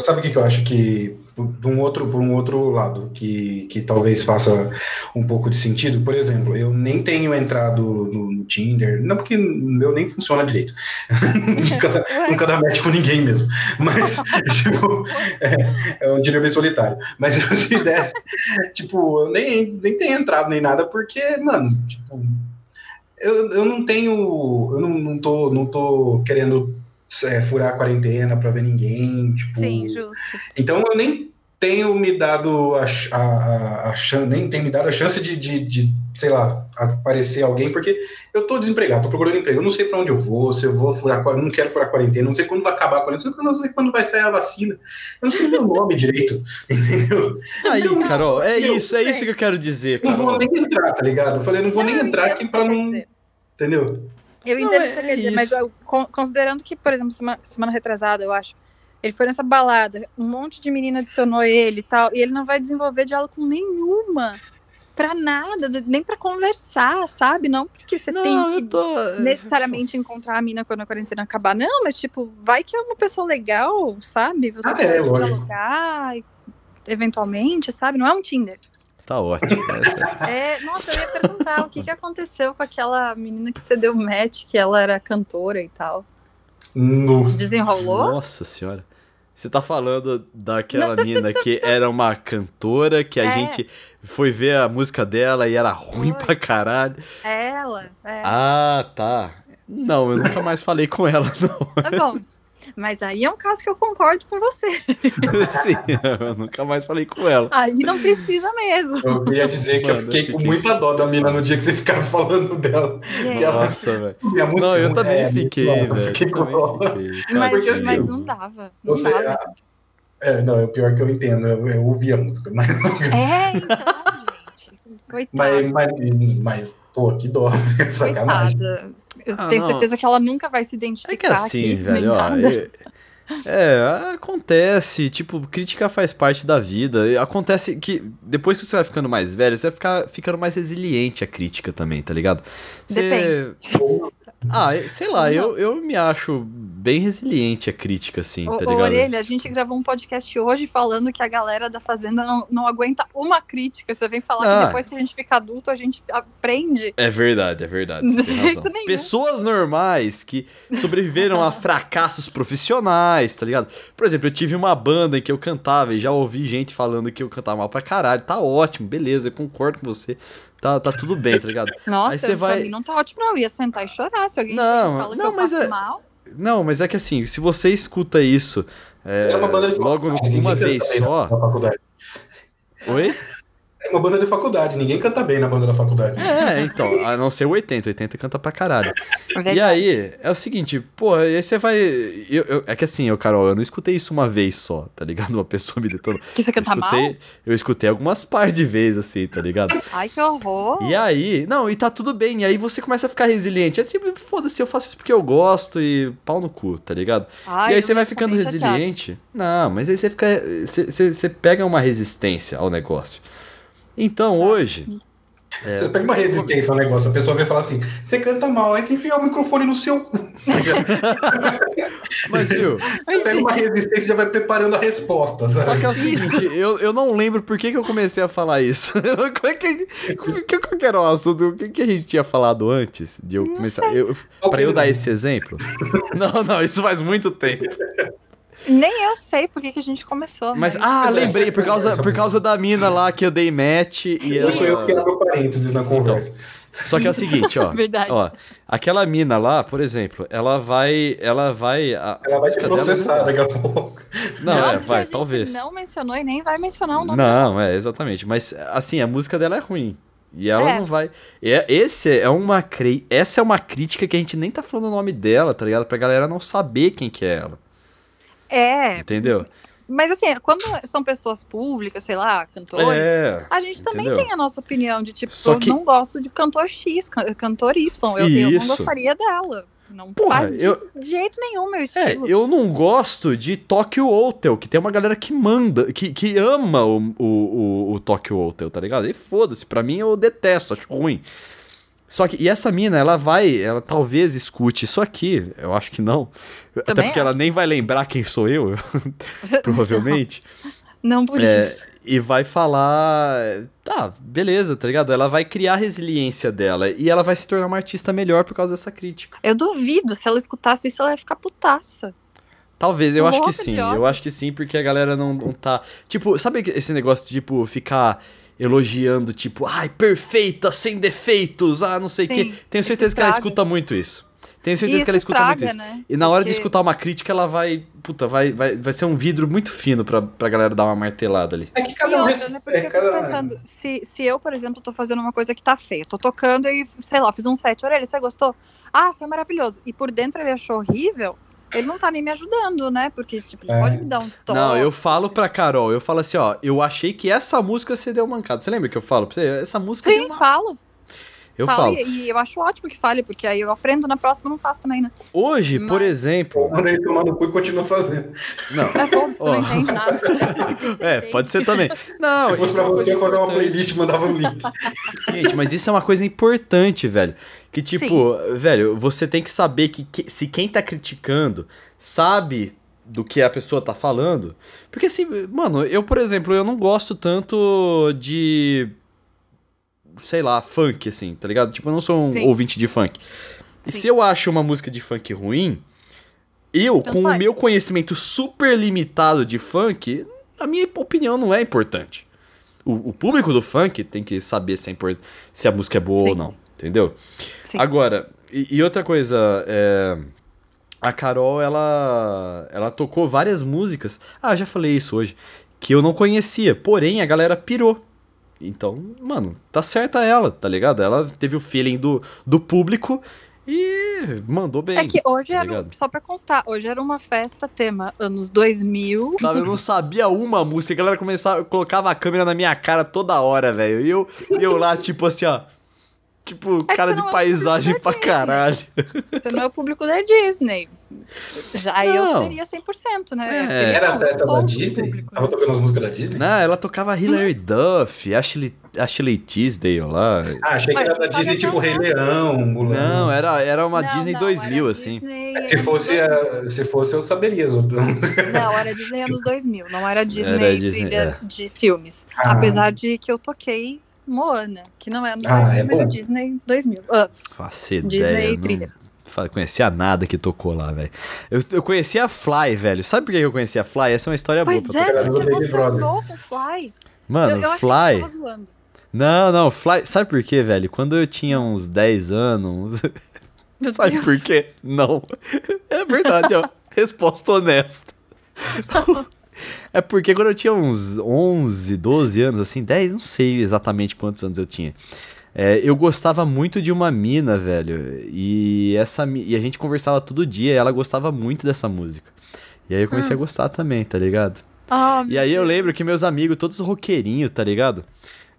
Sabe o que, que eu acho que, de um outro, por um outro lado, que, que talvez faça um pouco de sentido? Por exemplo, eu nem tenho entrado no, no Tinder, não porque o meu nem funciona direito. nunca, dá, nunca dá match com ninguém mesmo. Mas, tipo, é, é um Tinder bem solitário. Mas se tipo, eu nem, nem tenho entrado nem nada, porque, mano, tipo, eu, eu não tenho. Eu não, não, tô, não tô querendo é, furar a quarentena pra ver ninguém. Tipo, Sim, justo. então eu nem tenho me dado a, a, a, a chance, nem tenho me dado a chance de, de, de, sei lá, aparecer alguém, porque eu tô desempregado, tô procurando emprego, eu não sei para onde eu vou, se eu vou furar, não quero furar quarentena, não sei quando vai acabar a quarentena, não sei quando vai sair a vacina, eu não sei meu nome direito, entendeu? Aí, então, Carol, é meu, isso, é isso que eu quero dizer, Carol. Não vou nem entrar, tá ligado? Eu falei, não vou não, nem entrar aqui para não, entendeu? Eu entendo o que você quer dizer, mas eu, considerando que, por exemplo, semana, semana retrasada, eu acho, ele foi nessa balada, um monte de menina adicionou ele e tal, e ele não vai desenvolver diálogo com nenhuma. Pra nada, nem pra conversar, sabe? Não porque você não, tem que tô... necessariamente encontrar a mina quando a quarentena acabar. Não, mas tipo, vai que é uma pessoa legal, sabe? Você ah, é, pode é, dialogar, eventualmente, sabe? Não é um Tinder. Tá ótimo. Essa. É, nossa, eu ia perguntar o que, que aconteceu com aquela menina que você deu match, que ela era cantora e tal. No... Desenrolou? Nossa senhora. Você tá falando daquela não, mina que era uma cantora, que a é. gente foi ver a música dela e era ruim foi. pra caralho. É ela, é. Ah, tá. Não, eu nunca mais falei com ela, não. Tá bom. Mas aí é um caso que eu concordo com você. Sim, eu nunca mais falei com ela. Aí não precisa mesmo. Eu queria dizer que Mano, eu fiquei, eu fiquei com muita dó da mina no dia que vocês ficaram falando dela. Nossa, velho. Não, eu também é, fiquei, velho. Fiquei com dó. Mas, Porque, assim, mas não dava. Não você, dava. É, não, é o pior que eu entendo. Eu, eu ouvi a música, mas. É, então, gente. Coitada. Mas, mas, mas, pô, que dó. Sacanagem. Eu ah, tenho não. certeza que ela nunca vai se identificar. É que assim, aqui, velho, ó, é, é, acontece, tipo, crítica faz parte da vida. Acontece que depois que você vai ficando mais velho, você vai ficar ficando mais resiliente à crítica também, tá ligado? Você... Depende. Ah, sei lá, eu, eu me acho bem resiliente à crítica, assim, tá ligado? Orelha, a gente gravou um podcast hoje falando que a galera da Fazenda não, não aguenta uma crítica. Você vem falar ah. que depois que a gente fica adulto, a gente aprende. É verdade, é verdade. De jeito nenhum. Pessoas normais que sobreviveram a fracassos profissionais, tá ligado? Por exemplo, eu tive uma banda em que eu cantava e já ouvi gente falando que eu cantava mal pra caralho. Tá ótimo, beleza, eu concordo com você tá, tá tudo bem, tá ligado? Nossa, Aí você vai... não tá ótimo, não. Eu ia sentar e chorar se alguém não, fala não, que mas é... mal. Não, mas é que assim, se você escuta isso é, é logo uma vez só. Oi? É uma banda de faculdade, ninguém canta bem na banda da faculdade. É, então, a não ser o 80, 80 canta pra caralho. É e aí, é o seguinte, pô, aí você vai. Eu, eu, é que assim, eu, Carol, eu não escutei isso uma vez só, tá ligado? Uma pessoa me detonou. Que você canta eu escutei, mal? Eu escutei algumas partes de vezes, assim, tá ligado? Ai, que horror! E aí, não, e tá tudo bem, e aí você começa a ficar resiliente. É tipo, foda-se, eu faço isso porque eu gosto e pau no cu, tá ligado? Ai, e aí você vai ficando resiliente. Chateado. Não, mas aí você fica. Você, você, você pega uma resistência ao negócio. Então, hoje. É, você pega uma resistência ao negócio, a pessoa vai falar assim: você canta mal, aí tem que enfiar o microfone no seu cu. Mas, viu? Pega uma resistência e já vai preparando a resposta. Sabe? Só que é o seguinte: eu, eu não lembro por que, que eu comecei a falar isso. Como é que, que, qual que era o assunto? O que, que a gente tinha falado antes de eu começar? Eu, pra eu dar esse exemplo? Não, não, isso faz muito tempo. Nem eu sei por que, que a gente começou. Mas, ah, lembrei, por causa, por causa da mina lá que eu dei match e ela... Isso eu que abro parênteses na conversa. Então, só que é o seguinte, ó. Verdade. Ó, aquela mina lá, por exemplo, ela vai. Ela vai. A, ela vai te processar daqui a pouco. Não, não é, vai, talvez. Não mencionou e nem vai mencionar o nome Não, é, exatamente. Mas, assim, a música dela é ruim. E ela é. não vai. É, esse é uma cri... Essa é uma crítica que a gente nem tá falando o nome dela, tá ligado? Pra galera não saber quem que é ela. É. Entendeu? Mas assim, quando são pessoas públicas, sei lá, cantores, é, a gente também entendeu? tem a nossa opinião de tipo, Só eu que... não gosto de cantor X, cantor Y, eu, eu não gostaria dela. Não Porra, faz de, eu... de jeito nenhum meu é, estilo. É, eu não gosto de Tokyo Hotel, que tem uma galera que manda, que, que ama o, o, o, o Tokyo Hotel, tá ligado? E foda-se, pra mim eu detesto, acho ruim. Só que, e essa mina, ela vai, ela talvez escute isso aqui, eu acho que não. Também Até porque acho. ela nem vai lembrar quem sou eu, provavelmente. Não por é, isso. E vai falar, tá, beleza, tá ligado? Ela vai criar a resiliência dela e ela vai se tornar uma artista melhor por causa dessa crítica. Eu duvido, se ela escutasse isso, ela ia ficar putaça. Talvez, eu acho que sim. Eu acho que sim, porque a galera não, não tá. Tipo, sabe esse negócio de, tipo, ficar elogiando, tipo, ai, perfeita, sem defeitos, ah, não sei o quê. Tenho certeza que ela escuta muito isso. Tenho certeza isso que ela escuta muito isso. né? E na hora de Porque- escutar uma crítica, ela vai. Puta, vai, vai, vai ser um vidro muito fino pra, pra galera dar uma martelada ali. É que cada um outra, né? Porque é eu fico cada... pensando, se, se eu, por exemplo, tô fazendo uma coisa que tá feia, tô tocando e, sei lá, fiz um set, orelha, você gostou? Ah, foi maravilhoso. E por dentro ele achou horrível, ele não tá nem me ajudando, né? Porque, tipo, ele É. pode me dar uns toques. Não, eu falo pra Carol, eu falo assim, ó, eu achei que essa música você deu mancada. Você lembra que eu falo pra você? Essa música deu Sim, uma... falo. Eu falo falo. E, e eu acho ótimo que fale, porque aí eu aprendo na próxima, não faço também, né? Hoje, por Mas- exemplo. Manda ele tomar no cu e continua fazendo. Não. É bom, você Ó. não entende nada. É, pode ser também. Não, Se fosse é pra você, eu uma playlist e mandava um link. Gente, mas isso é uma coisa importante, velho. Que tipo, velho, você tem que saber que, que- se quem tá criticando sabe do que a pessoa tá falando. Porque assim, mano, eu, por exemplo, eu não gosto tanto de. Sei lá, funk, assim, tá ligado? Tipo, eu não sou um Sim. ouvinte de funk. E Sim. se eu acho uma música de funk ruim, eu, Tanto com o faz. meu conhecimento super limitado de funk, a minha opinião não é importante. O, o público do funk tem que saber se, é import- se a música é boa Sim. ou não, entendeu? Sim. Agora, e, e outra coisa, é, a Carol, ela, ela tocou várias músicas, ah, já falei isso hoje, que eu não conhecia, porém a galera pirou. Então, mano, tá certa ela, tá ligado? Ela teve o feeling do, do público e mandou bem. É que hoje tá era, só pra constar, hoje era uma festa tema anos 2000. Sabe, eu não sabia uma música, a galera começava, colocava a câmera na minha cara toda hora, velho. E eu, e eu lá, tipo assim, ó. Tipo, que cara de é paisagem pra caralho. Você não é o público da Disney. Já eu Não. seria 100%, né? É. Eu seria, Era não, a festa eu sou da Disney? público. Tava tocando as músicas da Disney? Não, ela tocava Hilary Duff, Ashley, Ashley Tisdale lá. Ah, achei que Mas era da Disney, tipo Rei Leão, Mulan. Não, era, era uma Não, Disney não, 2000, era assim. Disney Se fosse, 2000. a- se fosse, eu saberia. Não, era Disney anos 2000, não era Disney, Era Disney, trilha de filmes. Ah. Apesar de que eu toquei Moana, que não é anos Ah, 2000, é mas é bom. Disney 2000. Ah, Faço Disney ideia. trilha. conhecia nada que tocou lá, velho. Eu, eu conhecia a Fly, velho. Sabe por que eu conhecia a Fly? Essa é uma história pois boa. pra é, você emocionou com Fly. Mano, eu, eu achei que Fly. eu tava zoando. Não, não, Fly. Sabe por quê, velho? Quando eu tinha uns 10 anos. Meu Sabe Deus. por quê? Não. É verdade, ó. Resposta honesta. É porque quando eu tinha uns 11, 12 anos, assim, 10, não sei exatamente quantos anos eu tinha. é, eu gostava muito de uma mina, velho. E essa e a gente conversava todo dia, e ela gostava muito dessa música. E aí eu comecei a gostar também, tá ligado? Ah, E aí eu lembro que meus amigos, todos roqueirinhos, tá ligado?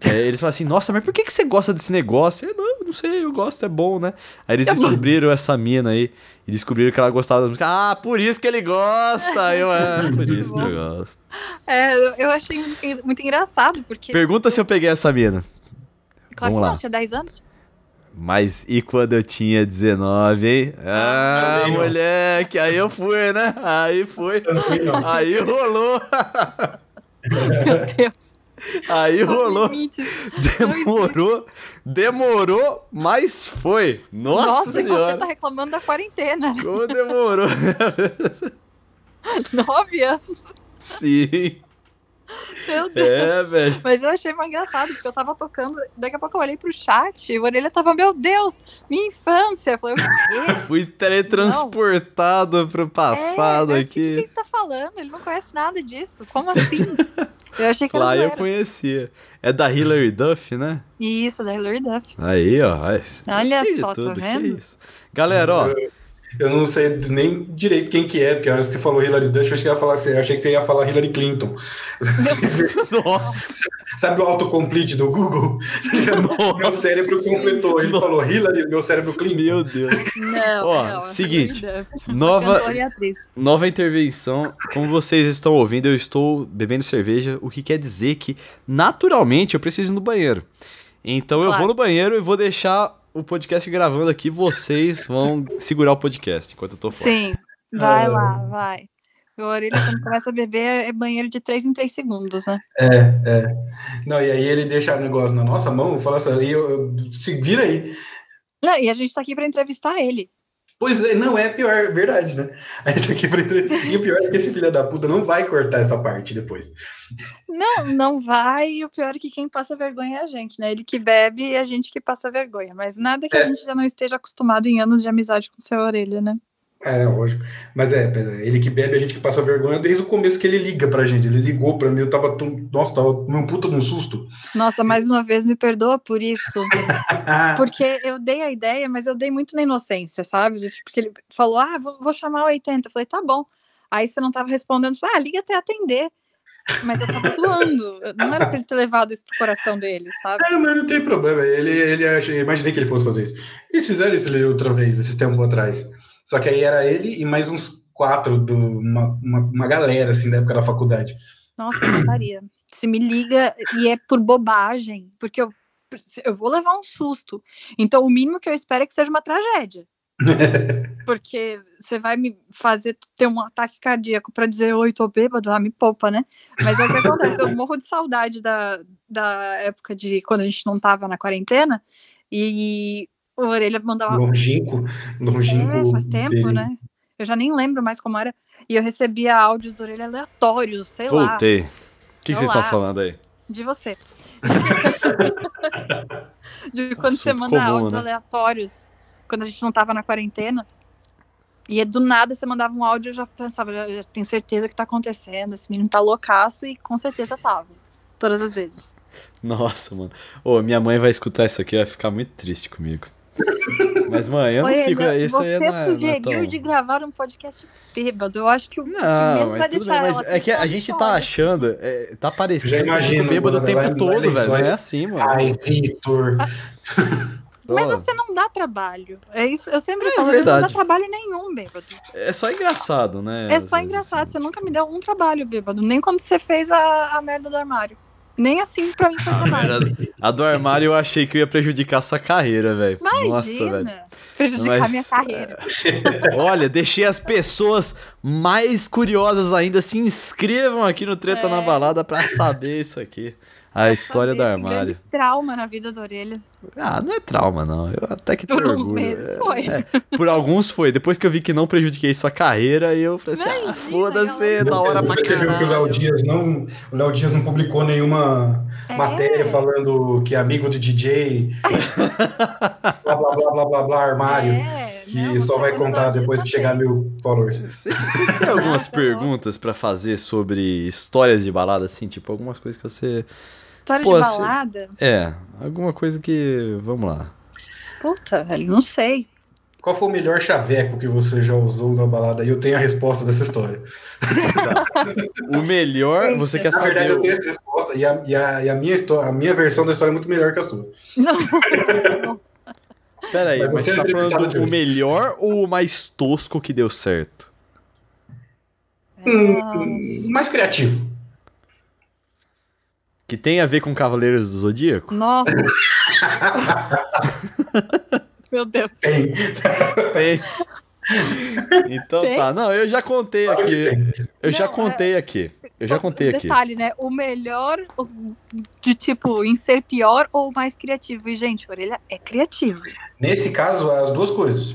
É, eles falaram assim, nossa, mas por que, que você gosta desse negócio? Eu, não, não sei, eu gosto, é bom, né? Aí eles descobriram essa mina aí e descobriram que ela gostava da música. Ah, por isso que ele gosta! Eu, é, por isso que eu gosto. É, eu achei muito- engraçado, porque. Pergunta se eu peguei essa mina. claro vamos que lá. não, tinha 10 anos. Mas e quando eu tinha 19, hein? Ah, não. moleque, aí eu fui, né? Aí não. Aí rolou. Meu Deus. Aí rolou. Demorou, demorou, mas foi. Nossa, Nossa, e você senhora. tá reclamando da quarentena, né? Como demorou. Nove anos. Sim. Meu Deus. É, velho. Mas eu achei mais engraçado, porque eu tava tocando, daqui a pouco eu olhei pro chat e o Orelha tava, meu Deus, minha infância. Eu falei, o quê? Fui teletransportado pro passado É, eu, O que aqui. ele tá falando? Ele não conhece nada disso. Como assim? Eu achei que era Lá eu conhecia. É da Hilary Duff, né? Isso, da Hilary Duff. Aí, ó. Olha só, tá tudo, que vendo? isso. Galera, ó. Eu não sei nem direito quem que é, porque a você falou Hillary Duff, eu achei que, ia falar, eu achei que você ia falar Hillary Clinton. Nossa. Sabe o autocomplete do Google? meu cérebro completou. Ele Nossa. falou Hillary, meu cérebro Clinton. Meu Deus. Não, Ó, não. seguinte, Hilary Duff. Nova. Nova intervenção. Como vocês estão ouvindo, eu estou bebendo cerveja, o que quer dizer que, naturalmente, eu preciso ir no banheiro. Então eu Claro. vou no banheiro e vou deixar o podcast gravando aqui. Vocês vão segurar o podcast enquanto eu tô fora. Sim, vai Ah. lá, vai. O Orelha, quando começa a beber, é banheiro de 3 em 3 segundos, né? É, é. Não, e aí ele deixa o negócio na nossa mão, fala assim, e eu, eu- se vira aí. Não, e a gente tá aqui pra entrevistar ele. Pois é, não é pior, verdade, né? A gente tá aqui pra. E o pior é que esse filho da puta não vai cortar essa parte depois. Não, não vai. E o pior é que quem passa vergonha é a gente, né? Ele que bebe e a gente que passa vergonha. Mas nada que É. a gente já não esteja acostumado em anos de amizade com seu orelha, né? É, lógico. Mas é, ele que bebe, a gente que passa vergonha desde o começo que ele liga pra gente. Ele ligou pra mim, eu tava tão. Nossa, tava num puta de um susto. Nossa, mais uma vez me perdoa por isso. Porque eu dei a ideia, mas eu dei muito na inocência, sabe? De, Tipo, que ele falou, ah, vou, vou chamar o 80. Eu falei, tá bom. Aí você não tava respondendo, falei, ah, liga até atender. Mas eu tava zoando. Não era pra ele ter levado isso pro coração dele, sabe? É, mas não tem problema. Ele, ele acha, imaginei que ele fosse fazer isso. Eles fizeram isso outra vez, esse tempo atrás. Só que aí era ele e mais uns quatro, do, uma, uma, uma galera, assim, da época da faculdade. Nossa, eu mataria. Se me liga e é por bobagem, porque eu, eu vou levar um susto. Então, o mínimo que eu espero é que seja uma tragédia. Porque você vai me fazer ter um ataque cardíaco para dizer oi, tô bêbado, ah, me poupa, né? Mas é o que acontece, eu morro de saudade da, da época de quando a gente não tava na quarentena e o Orelha mandava. Longínquo, longínquo. É, faz tempo, dele. né? Eu já nem lembro mais como era. E eu recebia áudios do Orelha aleatórios, sei lá, Voltei. O que, que vocês estão falando aí? de você. de quando você Assunto manda comum, áudios né? aleatórios, quando a gente não tava na quarentena. E do nada você mandava um áudio, eu já pensava, já, já tenho certeza que tá acontecendo, esse menino tá loucaço, e com certeza tava. Todas as vezes. Nossa, mano. Ô, minha mãe vai escutar isso aqui e vai ficar muito triste comigo. Mas, mãe, eu não Orelha, fico. Isso você aí não é, não é sugeriu tão- de gravar um podcast bêbado. Eu acho que o que Não, menos vai deixar bem, mas ela é que a gente tá achando, é, tá parecendo imagino, fico bêbado o mano, tempo vai- vai todo, velho. Não é assim, mano. Ai, Vitor. Mas você não dá trabalho. É isso, eu sempre É falo, ele não dá trabalho nenhum, bêbado. É só engraçado, né? É só vezes, engraçado, assim. você nunca me deu um trabalho, bêbado. Nem quando você fez a, a merda do armário. Nem assim pra mim foi A, trabalho. merda- a do armário eu achei que eu ia prejudicar a sua carreira, velho. Nossa, velho. Imagina. Prejudicar Mas- minha carreira. Olha, deixei as pessoas mais curiosas ainda se inscrevam aqui no Treta É. na Balada pra saber isso aqui. A história do armário. grande trauma na vida da orelha. Ah, não é trauma, não. Eu até que Por tenho uns orgulho. meses É, foi. é, por alguns foi. Depois que eu vi que não prejudiquei sua carreira, eu falei assim: ah, Imagina, foda-se, galera. da hora pra Você viu que o Léo. Dias não, o Léo Dias não publicou nenhuma É. matéria falando que é amigo de DJ, blá blá blá blá blá blá armário, É, que não, só vai contar depois que chegar mil followers. Vocês vocês têm algumas Ah, perguntas pra fazer sobre histórias de balada, assim? Tipo, algumas coisas que você. História Pô, de assim- balada? É, alguma coisa que. Vamos lá. Puta, velho, não sei. Qual foi o melhor chaveco que você já usou na balada? E eu tenho a resposta dessa história. O melhor, Eita. você quer Na verdade, saber. eu o- tenho essa resposta e a, e a, e a minha, história, a minha versão da história é muito melhor que a sua. Não, Pera aí, Mas mas você é tá falando o hoje. melhor ou o mais tosco que deu certo? Hum, mais criativo. Que tem a ver com Cavaleiros do Zodíaco? Nossa. Meu Deus. Tem. Tem. Então Tem? tá, não, eu já contei aqui. Eu já Não, contei aqui. Eu já contei aqui. Detalhe, né? O melhor de tipo em ser pior ou mais criativo. E, gente, orelha é criativo. Nesse caso, as duas coisas.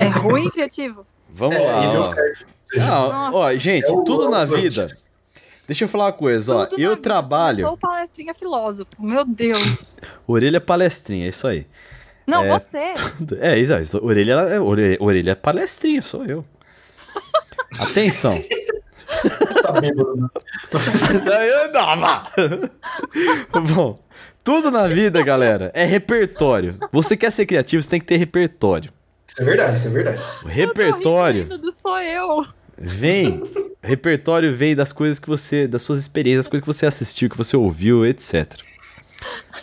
É ruim e criativo. Vamos É, lá, e deu certo. Seja, Não, ó, gente, É tudo na é vida. Deixa eu falar uma coisa, ó. Tudo na Eu vida. trabalho. Eu sou palestrinha filósofo. Meu Deus. Orelha palestrinha, é isso aí. Não, É. você. É, exato. Orelha, é- orelha, orelha palestrinha, sou eu. Atenção. tá bêbado, né? Eu dava. Bom, tudo na vida, galera, é repertório. Você quer ser criativo, você tem que ter repertório. Isso é verdade, isso é verdade. O repertório Eu tô rindo do sou eu. Vem. Repertório vem das coisas que você. das suas experiências, das coisas que você assistiu, que você ouviu, etc.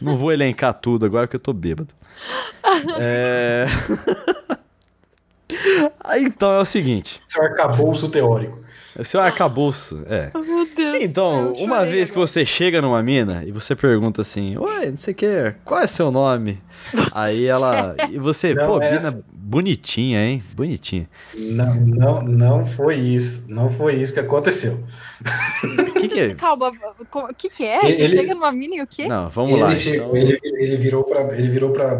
Não vou elencar tudo agora que eu tô bêbado. É. Então é o seguinte. Seu arcabouço teórico. O seu arcabouço, é. Oh, Meu Deus. Então, uma vez que você chega numa mina e você pergunta assim, oi, não sei o que, qual é seu nome? Aí ela. E você, Não, pô, essa- mina bonitinha, hein? Bonitinha. Não, não, não foi isso. Não foi isso que aconteceu. O que, que é? Calma, o que, que é? Ele- Você ele- chega numa mini e o quê? Não, vamos ele, lá. chegou- então. ele, ele virou para ele virou para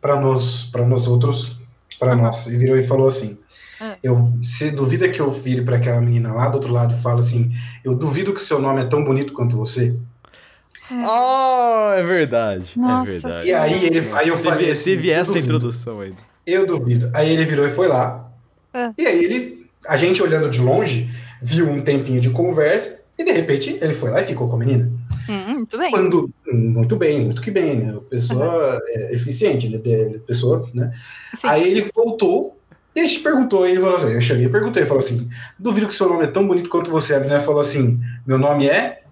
para nós para nós outros pra Uhum. nós e virou e falou assim: É. eu, Você duvida que eu vire pra aquela menina lá do outro lado e falo assim: Eu duvido que seu nome é tão bonito quanto você? Oh, é verdade. Nossa é verdade. E aí, ele, aí eu falei Teve, assim: teve "Eu essa duvido, introdução ainda. Eu duvido. Aí ele virou e foi lá. É. E aí ele, a gente olhando de longe, viu um tempinho de conversa e de repente ele foi lá e ficou com a menina. Hum, muito bem. Quando, muito bem, muito que bem, né? Pessoa é, eficiente, ele é ele é pessoa, né? Sim. Aí ele voltou e a gente perguntou, ele falou assim, eu cheguei e perguntei, ele falou assim, duvido que seu nome é tão bonito quanto você. A menina falou assim, meu nome é...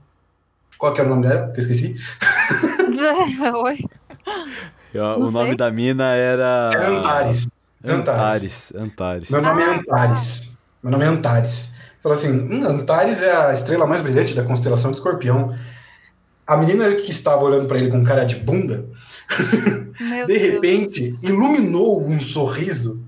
Qual que é o nome dela? Que eu esqueci. Oi. E, Não o nome sei. da mina era. É Antares. Antares. Antares. Meu nome é Ah, Antares. Meu nome é Antares. Falou assim, hum, Antares é a estrela mais brilhante da constelação de Escorpião. A menina que estava olhando para ele com cara de bunda, Meu de Deus. repente, iluminou um sorriso.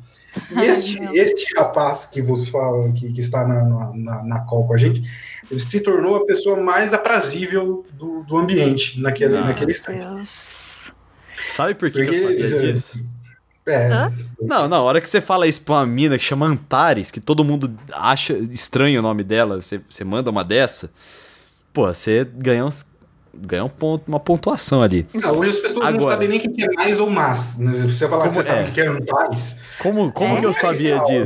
E este, este rapaz que vos fala, que, que está na, na, na, na call com a gente, ele se tornou a pessoa mais aprazível do, do ambiente naquele, Ah. naquele instante. Deus. Sabe por que, que eu Porque- sabia disso? É, Hã? Não, na hora que você fala isso pra uma mina que chama Antares, que todo mundo acha estranho o nome dela, você, você manda uma dessa, pô, você ganha, uns, ganha um ponto, uma pontuação ali. não, hoje as pessoas não Agora. sabem nem o que é mais ou mais. Se você falar que Como você sabe é? o que é Antares, Como, como É que eu sabia diferencial,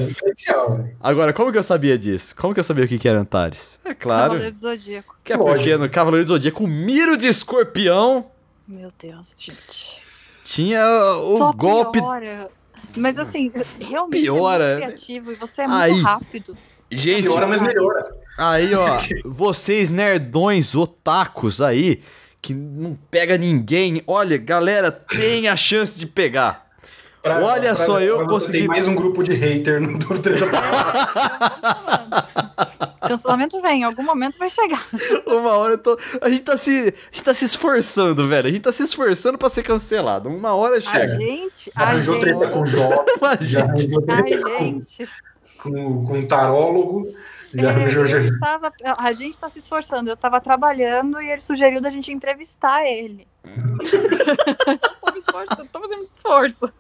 disso? né? Agora, como que eu sabia disso? Como que eu sabia o que que era Antares? É claro, Cavaleiro do Zodíaco. que é porque no Cavaleiro do Zodíaco, o Miro de Escorpião Meu Deus, gente. tinha o Só golpe... piora. Mas assim, realmente Piora. é muito criativo e você é muito Aí. rápido. Gente, Piora, mas sabe melhora. Aí, ó, vocês nerdões otakus aí, que não pega ninguém, olha, galera, tem a chance de pegar. Pra- Olha pra- só, eu pra- consegui- Tem mais um grupo de hater no do Treta Cancelamento vem, em algum momento vai chegar. Uma hora eu tô. A gente tá se. A gente tá se esforçando, velho. A gente tá se esforçando pra ser cancelado. Uma hora A chega. gente, a Arranjou gente, treta com o Jó, já arranjou a treta com, gente. com, com o tarólogo, já É, já- estava, a gente tá se esforçando. Eu tava trabalhando e ele sugeriu da gente entrevistar ele. tô me esforçando, tô fazendo muito esforço.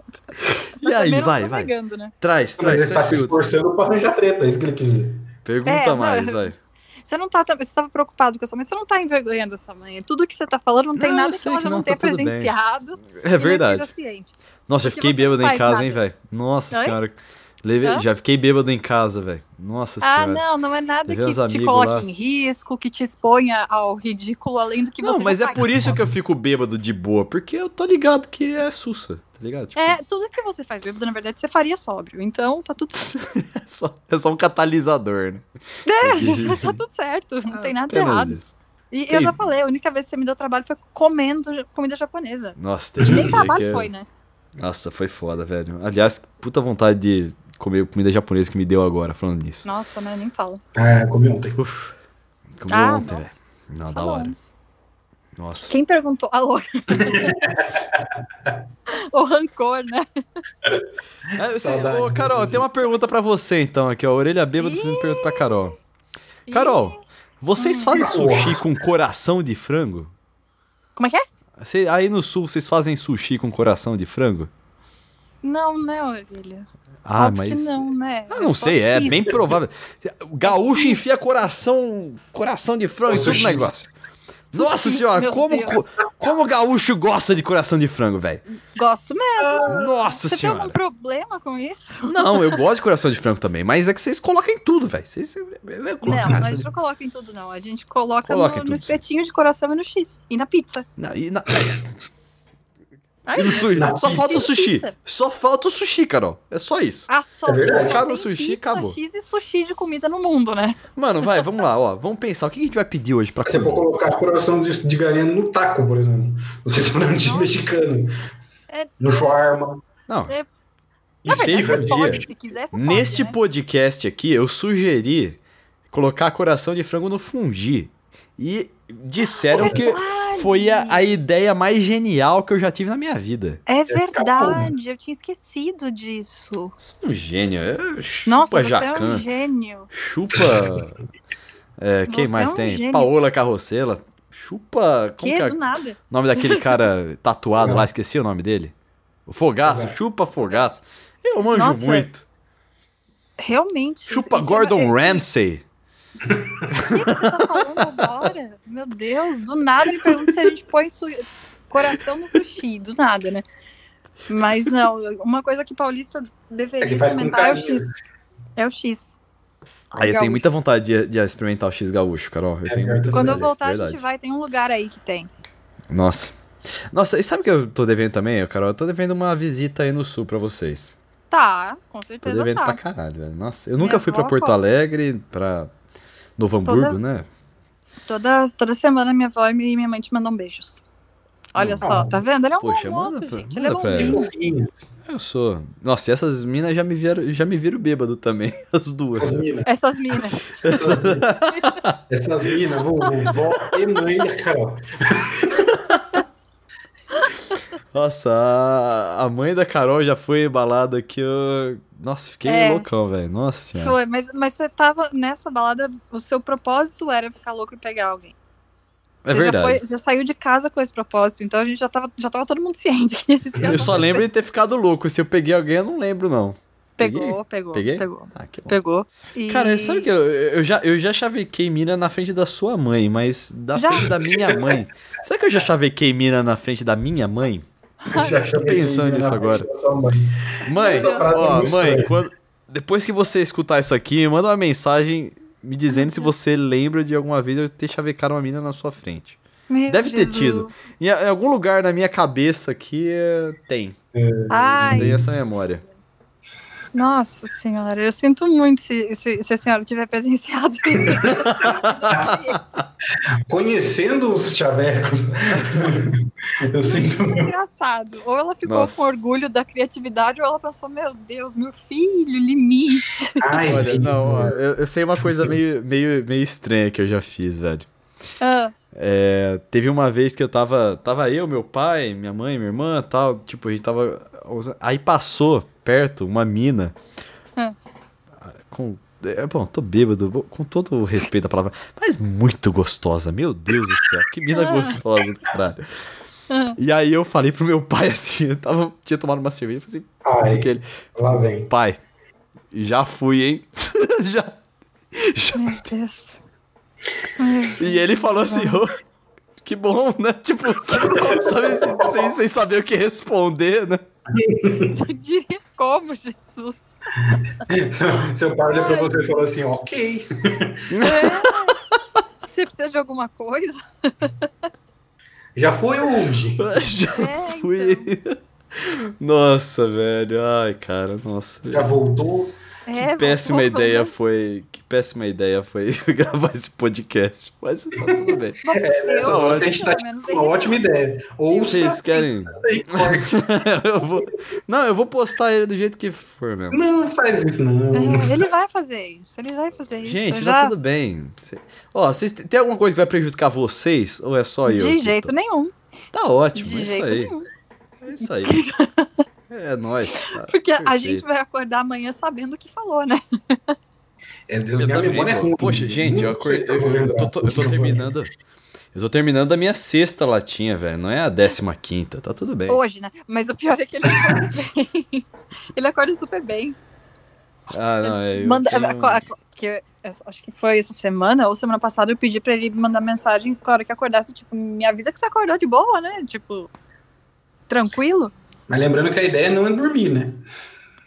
E aí, também não vai, vai. negando, né? Traz, Mas traz, ele tá traz se esforçando pra arranjar treta, é isso que ele quis dizer. Pergunta É, mais, não, vai. Você não tá, você tava preocupado com a sua mãe, você não tá envergonhando a sua mãe. Tudo que você tá falando não tem Não, nada que ela que já não, não, tenha tá tudo bem. presenciado. É não verdade. Nossa, eu fiquei não bêbado em casa, nada. hein, velho. Nossa Oi? senhora. Hã? Já fiquei bêbado em casa, velho. Nossa Ah, senhora. não, não é nada Levei que te coloque lá. em risco, que te exponha ao ridículo, além do que Não, você mas já é faz. por isso que eu fico bêbado de boa, porque eu tô ligado que é sussa, tá ligado? Tipo, É, tudo que você faz bêbado, na verdade, você faria sóbrio. Então, tá tudo é, só, é só um catalisador, né? É, tá tudo certo. Não tem nada errado. isso. E Tem- eu já falei, a única vez que você me deu trabalho foi comendo comida japonesa. Nossa, E teve um nem trabalho que- foi, né? Nossa, foi foda, velho. Aliás, puta vontade de comer comida japonesa que me deu agora, falando nisso. Nossa, né? Nem fala. Ah, comi ontem. Uf. Comi Ah, ontem, velho. Não, Tá da bom. hora. Nossa. Quem perguntou? Alô? o rancor, né? É, você- Saudade, ô, Carol, tem uma pergunta pra você, então, aqui, ó. Orelha bêbada fazendo pergunta pra Carol. Carol, vocês Hum. fazem sushi com coração de frango? Como é que é? Cê- aí no sul, vocês fazem sushi com coração de frango? Não, né, Orelha? Ah, Óbvio mas. que não, né? Ah, não só sei, é bem provável. O gaúcho enfia coração, coração de frango em todo Sushi. negócio. Nossa senhora, meu como, Deus. como o gaúcho gosta de coração de frango, velho? Gosto mesmo. Nossa Você tem algum senhora. problema com isso? Não, eu gosto de coração de frango também, mas é que vocês colocam em tudo, velho. Vocês coloco Não, de- gente não coloca em tudo, não. A gente coloca, Coloca no, tudo, no sim. espetinho de coração e no X. E na pizza. Não, e na- Aí, e sushi. Só falta o sushi. Pizza. Só falta o sushi, Carol. É só isso. Ah, só É tem sushi, pizza, acabou. X e sushi de comida no mundo, né? Mano, vai, vamos lá, ó. Vamos pensar. O que a gente vai pedir hoje pra Você pode comer? colocar coração de, de galinha no taco, por exemplo. Nos restaurantes mexicanos. É- No shawarma. Não. É- E Na verdade, teve um dia. pode, se quiser, você Neste pode, né? podcast aqui, eu sugeri colocar coração de frango no fundi. E disseram que Verdade. Foi a, a ideia mais genial que eu já tive na minha vida. É né? verdade, eu tinha esquecido disso. Você é um gênio. é, Chupa Nossa, você Jacan. é um gênio. Chupa. É, quem Você mais é um tem? gênio. Paola Carrossela. Chupa. Como Que? que é Do nada. o nome daquele cara tatuado lá? Esqueci o nome dele. O Fogaço. Chupa Fogaço. Eu manjo Nossa. muito. Realmente. Chupa isso- Gordon isso- Ramsay. O que que você tá falando agora? Meu Deus, do nada ele pergunta se a gente põe su- coração no sushi, do nada, né? Mas não, uma coisa que paulista deveria É experimentar é o. X. É o X. Aí eu Gaúcho. tenho muita vontade de, de experimentar o X gaúcho, Carol. Eu É tenho muita. Quando eu vontade, voltar, a verdade. gente vai. Tem um lugar aí que tem. Nossa. Nossa, e sabe o que eu tô devendo também, Carol? Eu tô devendo uma visita aí no sul pra vocês. Tá, com Tô certeza devendo tá. pra caralho, velho. Nossa, eu Minha nunca fui pra Porto. Alegre, pra Novo Hamburgo, Toda- né? Toda, toda semana minha avó e minha mãe te mandam beijos. Olha Hum. só, tá vendo? Ele é um Poxa, bom moço, manda pra- gente. Ele é bonzinho. Eu sou. Nossa, e essas minas já me viram, já me viram bêbado também, as duas. Essas minas. Essas minas. Essas minas, vovó e mãe da Carol. Nossa, a, a mãe da Carol já foi embalada que eu. Nossa, fiquei É. loucão, velho. Nossa senhora. Foi, mas, mas você tava nessa balada, o seu propósito era ficar louco e pegar alguém. É Você verdade. Já, foi- já saiu de casa com esse propósito, então a gente já tava, já tava todo mundo ciente. Eu só acontecer. lembro de ter ficado louco. Se eu peguei alguém, eu não lembro, não. Pegou, pegou, Peguei? pegou. Ah. Pegou. E... Cara, sabe que eu, eu, já, eu já chavequei mina na frente da sua mãe, mas da Já? frente da minha mãe. Sabe que eu já chavequei mina na frente da minha mãe? Já chamei pensando nisso agora. mãe. Ó, Uma mãe, quando- depois que você escutar isso aqui, me manda uma mensagem me dizendo se você lembra de alguma vez eu ter chavecado uma mina na sua frente. Meu Deve ter Jesus. tido. Em, em algum lugar na minha cabeça aqui é, tem. Ai, Tem essa memória. Nossa senhora, eu sinto muito se, se, se a senhora tiver presenciado isso. Conhecendo os chavecos, eu sinto Muito engraçado. Ou ela ficou Nossa. com orgulho da criatividade, ou ela pensou, meu Deus, meu filho, limite. Ai, Olha, não, ó, eu, eu sei uma coisa meio, meio, meio estranha que eu já fiz, velho. Ah, É, teve uma vez que eu tava. Tava eu, meu pai, minha mãe, minha irmã tal. Tipo, a gente tava. Aí passou perto uma mina. Hum. Com. É, bom, tô bêbado, com todo o respeito à palavra, mas muito gostosa, meu Deus do céu, que mina Ah. gostosa do caralho. Ah. E aí eu falei pro meu pai assim, eu tava, tinha tomado uma cerveja, eu falei assim, Ai, porque ele, lá vem. pai, já fui, hein? já, já meu Deus. Meu E ele falou assim, ô, que bom, né? Tipo, sabe, sem- sem, sem saber o que responder, né? Eu diria como, Jesus. Seu- Seu pai olhou pra você e falou assim, ok. É. Você precisa de alguma coisa? Já foi onde? Já É, fui. Nossa, velho. Ai, cara, nossa. Já voltou? É, Que péssima vamos- ideia vamos- foi. Que péssima ideia foi gravar esse podcast. Mas tá tudo bem. Bom, eu, Essa hora a gente tá pelo menos, Uma ótima ideia. Ouça Vocês querem. corte. eu vou... Não, eu vou postar ele do jeito que for mesmo. Não faz isso, não. É, ele vai fazer isso, ele vai fazer isso. Gente, tá já... tudo bem. Ó, vocês tem alguma coisa que vai prejudicar vocês? Ou é só eu? De que jeito tô- nenhum. Tá ótimo, De é isso jeito aí. nenhum. É isso aí. É nóis. Tá. Porque a Perfeito. gente vai acordar amanhã sabendo o que falou, né? É, Eu minha também, memória é ruim. Poxa, gente, eu, acordei, eu eu, tô, eu tô terminando. Eu tô terminando a minha sexta latinha, velho. Não é a décima quinta. Tá tudo bem. Hoje, né? Mas o pior é que ele acorda bem. ele acorda super bem. Ah, não. É, eu Manda, tenho- que acho que foi essa semana ou semana passada eu pedi pra ele mandar mensagem na hora que acordasse, tipo, me avisa que você acordou de boa, né? Tipo, tranquilo. Mas lembrando que a ideia não é dormir, né?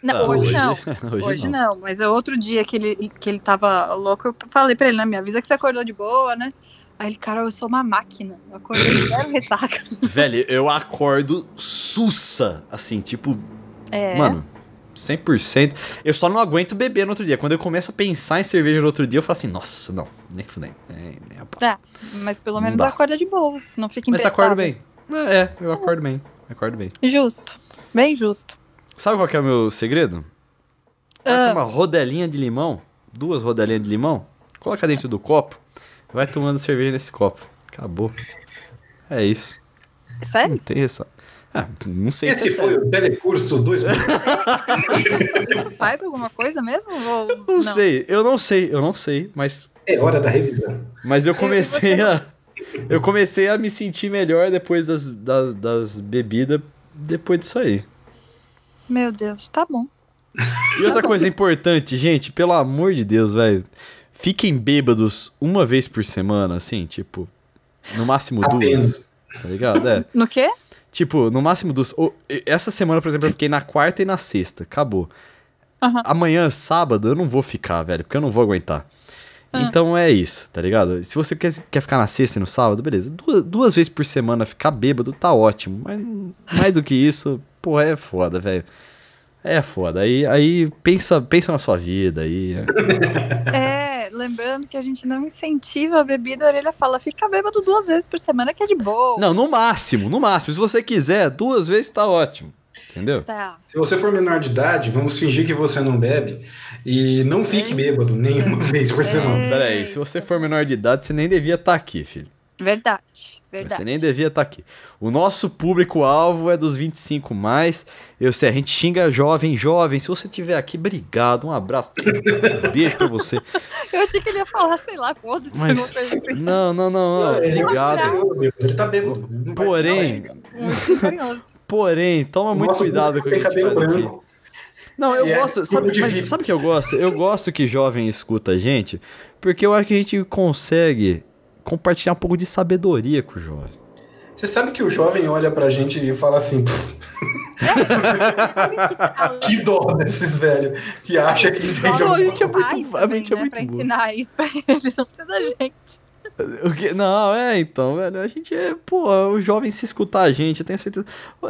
Não, Ah, hoje, não. Hoje, Hoje não, mas é outro dia que ele, que ele tava louco, eu falei pra ele, né? Me avisa que você acordou de boa, né? Aí ele, cara, eu sou uma máquina. Eu acordei zero ressaca. Velho, eu acordo sussa. Assim, tipo, É. mano, 100%. Eu só não aguento beber no outro dia. Quando eu começo a pensar em cerveja no outro dia, eu falo assim, nossa, não, nem fudei. Nem, nem a pau. Tá, mas pelo Não menos acorda de boa. Não fica Mas emprestado. acordo bem. É, eu acordo bem. Acordo bem. Justo. Bem justo. Sabe qual que é o meu segredo? Coloca Ah. uma rodelinha de limão, duas rodelinhas de limão, coloca dentro do copo, vai tomando cerveja nesse copo. Acabou. É isso. Não Sério? tem essa. Ah, não sei se Esse é foi sério. o telecurso 2. Isso faz alguma coisa mesmo? Ou Não, sei, eu não sei, eu não sei, mas, É hora da revisão. mas eu comecei você a. Eu comecei a me sentir melhor depois das, das, das bebidas, depois disso aí. Meu Deus, tá bom. E outra coisa importante, gente, pelo amor de Deus, velho. Fiquem bêbados uma vez por semana, assim, tipo. No máximo duas. Tá ligado? É. No quê? Tipo, no máximo duas. E- Essa semana, por exemplo, eu fiquei na quarta e na sexta. Acabou. Aham. Amanhã, sábado, eu não vou ficar, velho, porque eu não vou aguentar. Ah. Então é isso, tá ligado? Se você quer, quer ficar na sexta e no sábado, beleza. Duas, duas vezes por semana ficar bêbado tá ótimo. Mas mais do que isso, pô, é foda, velho. É foda. Aí, aí pensa, pensa na sua vida aí. É, lembrando que a gente não incentiva a bebida, a orelha fala, fica bêbado duas vezes por semana que é de boa. Não, no máximo, no máximo. Se você quiser, duas vezes tá ótimo. Entendeu? Tá. Se você for menor de idade, vamos fingir que você não bebe e não fique bêbado nenhuma vez por semana. É. Pera aí, se você for menor de idade, você nem devia estar aqui, filho. Verdade, Você verdade. nem devia estar aqui. O nosso público-alvo é dos 25 mais. Eu sei, a gente xinga jovem, jovem. Se você estiver aqui, obrigado, um abraço, um beijo pra você. Eu achei que ele ia falar, sei lá, foda-se, Mas, assim. não, não, não, não, obrigado. Ele tá bêbado. Porém, Muito. Porém, toma muito cuidado com o que tem a gente cabelo faz aqui. branco. Não, eu E é gosto, sabe, mas sabe o que eu gosto? Eu gosto que jovem escuta a gente, porque eu acho que a gente consegue compartilhar um pouco de sabedoria com o jovem. Você sabe que o jovem olha pra gente e fala assim: que dó desses velhos que acha que entende Não, a alguma gente é coisa. muito- a gente é né, muito Pra ensinar isso pra eles, não precisa da gente. O que? Não, é, então, velho, a gente é, pô, o jovem se escutar a gente, eu tenho certeza.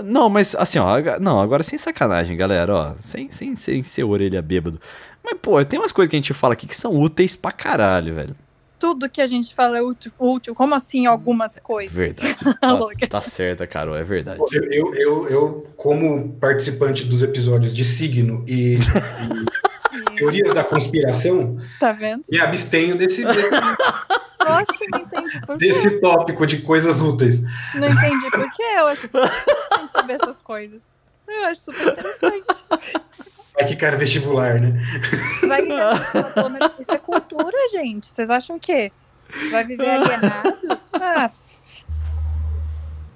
Não, mas assim, ó, não, agora sem sacanagem, galera, ó, sem, sem, sem ser orelha bêbado. Mas, pô, tem umas coisas que a gente fala aqui que são úteis pra caralho, velho. Tudo que a gente fala é útil. útil. Como assim algumas coisas? Verdade. Tá, tá certa, Carol, é verdade. Eu, eu, eu, eu, como participante dos episódios de signo e, e teorias da conspiração, Tá vendo? me abstenho desse, desse, Poxa, não entendi por quê. desse tópico de coisas úteis. Não entendi por quê. Eu acho super interessante saber essas coisas. Eu acho super interessante. Vai que cara vestibular, né? Vai pelo menos isso é cultura, gente. Vocês acham o quê? Vai viver alienado? Ah.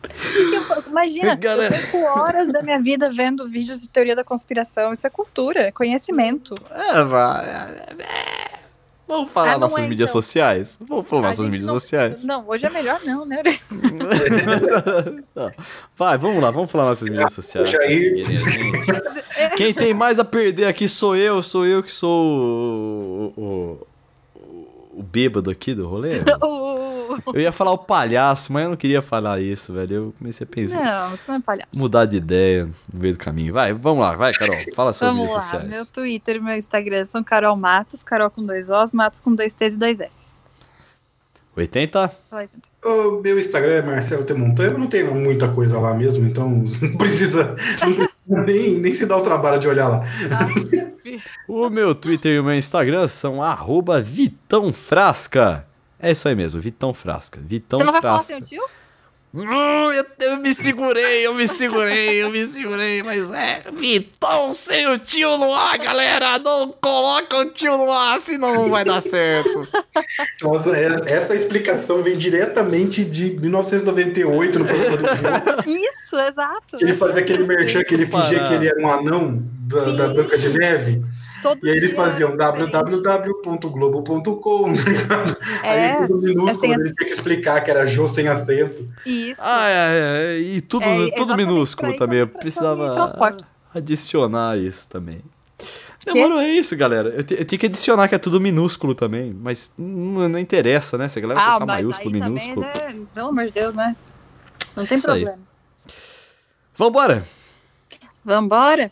Que que eu- Imagina, Galera. eu perco horas da minha vida vendo vídeos de teoria da conspiração. Isso é cultura, é conhecimento. É, vai. Vamos falar Ah, nossas é, mídias então. sociais? Vamos falar A nossas mídias não- sociais. Não, hoje é melhor não, né? Não. Vai, vamos lá, vamos falar nossas mídias sociais. Quem tem mais a perder aqui sou eu, sou eu que sou o, o, o, bêbado aqui do rolê. O- Eu ia falar o palhaço, mas eu não queria falar isso, velho. Eu comecei a pensar, Não, você não é palhaço. mudar de ideia no meio do caminho. Vai, vamos lá, vai, Carol, fala sobre Vamos mídias lá, sociais. meu Twitter e meu Instagram são Carol Matos, Carol com dois Os, Matos com dois T's e dois S. 80? Fala aí, Tenta. O meu Instagram é Marcelo T. Montanha, eu não tenho muita coisa lá mesmo, então não precisa, não precisa nem, nem se dar o trabalho de olhar lá. O meu Twitter e o meu Instagram são arroba Vitão Frasca. É isso aí mesmo, Vitão Frasca. Vitão Você não vai falar Frasca. sem o tio? Hum, eu, eu me segurei, eu me segurei, eu me segurei, mas é. Vitão sem o tio no ar, galera! Não coloca o tio no ar, senão não vai dar certo. Nossa, essa explicação vem diretamente de 1998 no programa do jogo. Isso, exato. Ele fazia aquele merchan que ele fingia que ele era um anão da, da. Branca de Neve. Todo E aí eles faziam é www.globo.com. É, aí tudo minúsculo, assim, ele tinha que explicar que era Jô sem acento. Isso. Ai, ai, ai, e tudo, É, tudo minúsculo também. Eu precisava adicionar isso também. Demorou é isso, galera. Eu, te- eu tinha que adicionar que é tudo minúsculo também, mas não, não interessa, né? Se a galera Ah, colocar maiúsculo, aí minúsculo. também, né? Pelo amor de Deus, né? Não tem Isso aí. problema. Vambora! Vambora?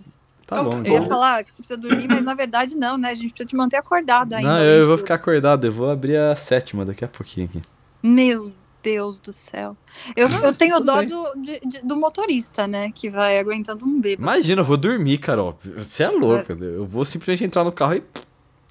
Tá Tá bom. Eu ia então. falar que você precisa dormir, mas na verdade não, né? A gente precisa te manter acordado ainda. Não, eu vou ficar acordado, eu vou abrir a sétima daqui a pouquinho aqui. Meu Deus do céu. Eu, Ah, eu tenho dó do, de- de- do motorista, né? Que vai aguentando um bêbado. Imagina, eu vou dormir, Carol. Você é louca. Eu vou simplesmente entrar no carro e.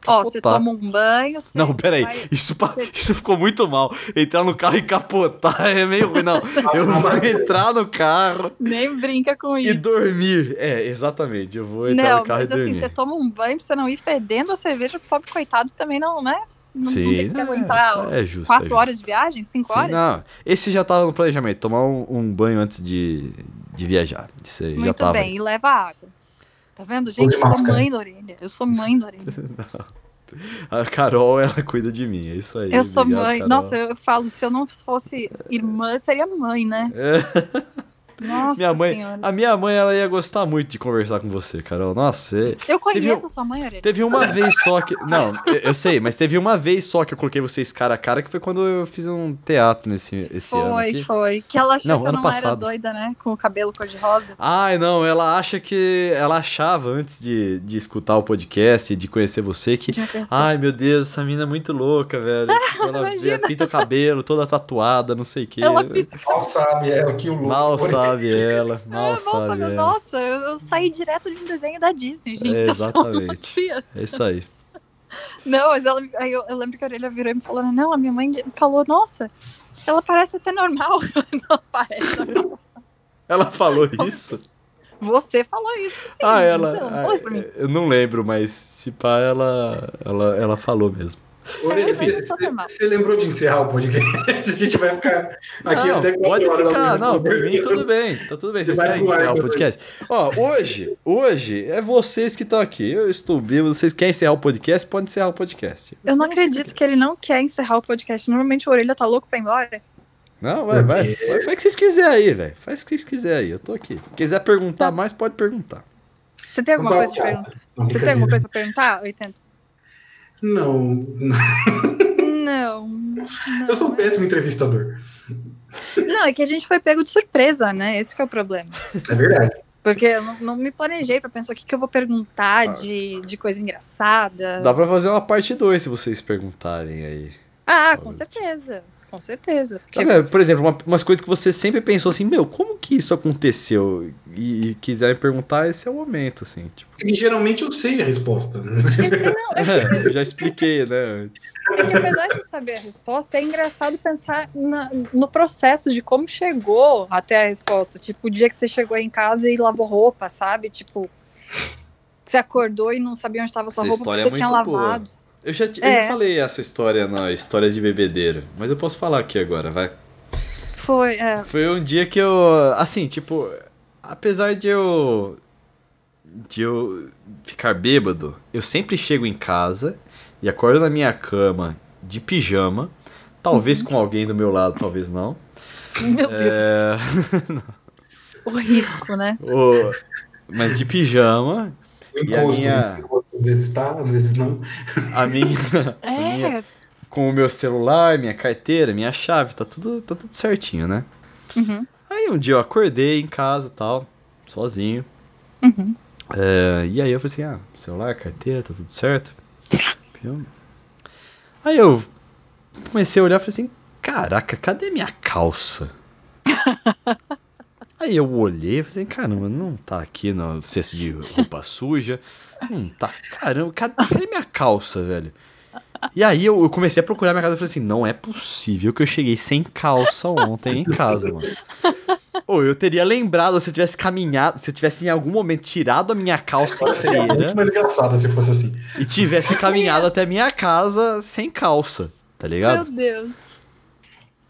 Ó, você toma um banho. Você, Não, peraí. vai- Isso, pa- você- isso ficou muito mal. Entrar no carro e capotar é meio ruim. Não, eu vou entrar no carro Nem brinca com e isso. dormir. É, exatamente. Eu vou entrar Não, no carro mas e assim, dormir. você toma um banho pra você não ir fedendo a cerveja, o pobre coitado também não, né? Não, não Sim, tem que é, aguentar é justo, quatro é horas de viagem, cinco Sim, horas. não. Esse já tava no planejamento, tomar um, um banho antes de, de viajar. Isso aí já Muito tava. bem, e leva água. Tá vendo, gente? Eu sou mãe da orelha. Eu sou mãe da orelha. A Carol, ela cuida de mim, é isso aí. Eu sou obrigado, mãe. Carol. Nossa, eu falo, se eu não fosse irmã, eu seria mãe, né? Nossa minha mãe, senhora. a minha mãe, ela ia gostar muito de conversar com você, Carol. Nossa, é- Eu conheço um- a sua mãe, orelha. teve uma vez só que. Não, eu, eu sei, mas teve uma vez só que eu coloquei vocês cara a cara, que foi quando eu fiz um teatro nesse esse ano. Foi, foi. Que ela achou Não, que eu não era passado. doida, né? Com o cabelo cor-de-rosa. Ai, não, ela acha que. Ela achava antes de, de escutar o podcast, de conhecer você, que. Ai, meu Deus, essa mina é muito louca, velho. Ela pinta o cabelo, toda tatuada, não sei o quê. Ela pinta Mal sabe, é o que o louco. Mal sabe ela, Ah, mal nossa, sabe meu- ela. nossa, eu, eu saí direto de um desenho da Disney, gente. É, exatamente. É isso aí. Não, mas ela, aí eu, eu lembro que a orelha virou e me falou: Não, a minha mãe falou, nossa, ela parece até normal. não parece normal. Ela falou isso? Você falou isso, sim. ah, ela. Não pra mim. ah, Eu não lembro, mas se pá, ela, ela, ela falou mesmo. Orelha, você-. Você lembrou de encerrar o podcast? A gente vai ficar aqui não, até quatro pode ficar. Não, por mim tudo bem. Tá tudo bem. Vocês Vai querem encerrar o podcast? Ó, hoje, hoje é vocês que estão aqui. Eu estou bêbado. Vocês querem encerrar o podcast? Pode encerrar o podcast. Eu não acredito que ele não quer encerrar o podcast. Normalmente o orelha tá louco pra ir embora. Não, vai, vai. Faz, faz o que vocês quiserem aí, velho. Faz o que vocês quiserem aí. Eu tô aqui. Quiser perguntar Tá. mais, pode perguntar. Você tem alguma Não, coisa pra perguntar? Você tem alguma coisa pra perguntar, 80? Não, Não. não eu sou um é- péssimo entrevistador. Não, é que a gente foi pego de surpresa, né? Esse que é o problema. É verdade. Porque eu não, não me planejei pra pensar o que, que eu vou perguntar de, de coisa engraçada. Dá pra fazer uma parte 2 se vocês perguntarem aí. Ah, com certeza. Com certeza. Porque Tá? Por exemplo, uma- umas coisas que você sempre pensou assim, meu, como que isso aconteceu? E, e quiserem perguntar, esse é o momento, assim. Tipo, E geralmente eu sei a resposta. Não, é, eu já expliquei, né, antes. é que apesar de saber a resposta, é engraçado pensar na- no processo de como chegou até a resposta. Tipo, o dia que você chegou em casa e lavou roupa, sabe? Tipo, você acordou e não sabia onde estava sua Essa roupa porque é você tinha muito boa. Eu já, te- eu É. já falei essa história na Histórias de Bebedeiro, mas eu posso falar aqui agora, vai. Foi, é. Foi um dia que eu. Assim, tipo, apesar de eu. de eu ficar bêbado, eu sempre chego em casa e acordo na minha cama de pijama. Talvez com alguém do meu lado, talvez não. Meu Deus. É, O risco, né? o- mas de pijama, E a minha- encosto às vezes tá, às vezes não. a minha, a minha. É. Com o meu celular, minha carteira, minha chave, tá tudo, tá tudo certinho, né? Uhum, Aí um dia eu acordei em casa e tal, sozinho. uhum. É, e aí eu falei assim, ah, celular, carteira, tá tudo certo. Aí eu comecei a olhar e falei assim, caraca, cadê minha calça? aí eu olhei e falei assim, caramba, não tá aqui no cesto de roupa suja. Não tá, caramba, cadê, cadê minha calça, velho? E aí eu, eu comecei a procurar minha casa e falei assim, não é possível que eu cheguei sem calça ontem em casa, mano. Ou eu teria lembrado se eu tivesse caminhado, se eu tivesse em algum momento tirado a minha calça Agora seria inteira muito mais engraçado se fosse assim. e tivesse caminhado até minha casa sem calça, tá Meu ligado? Deus.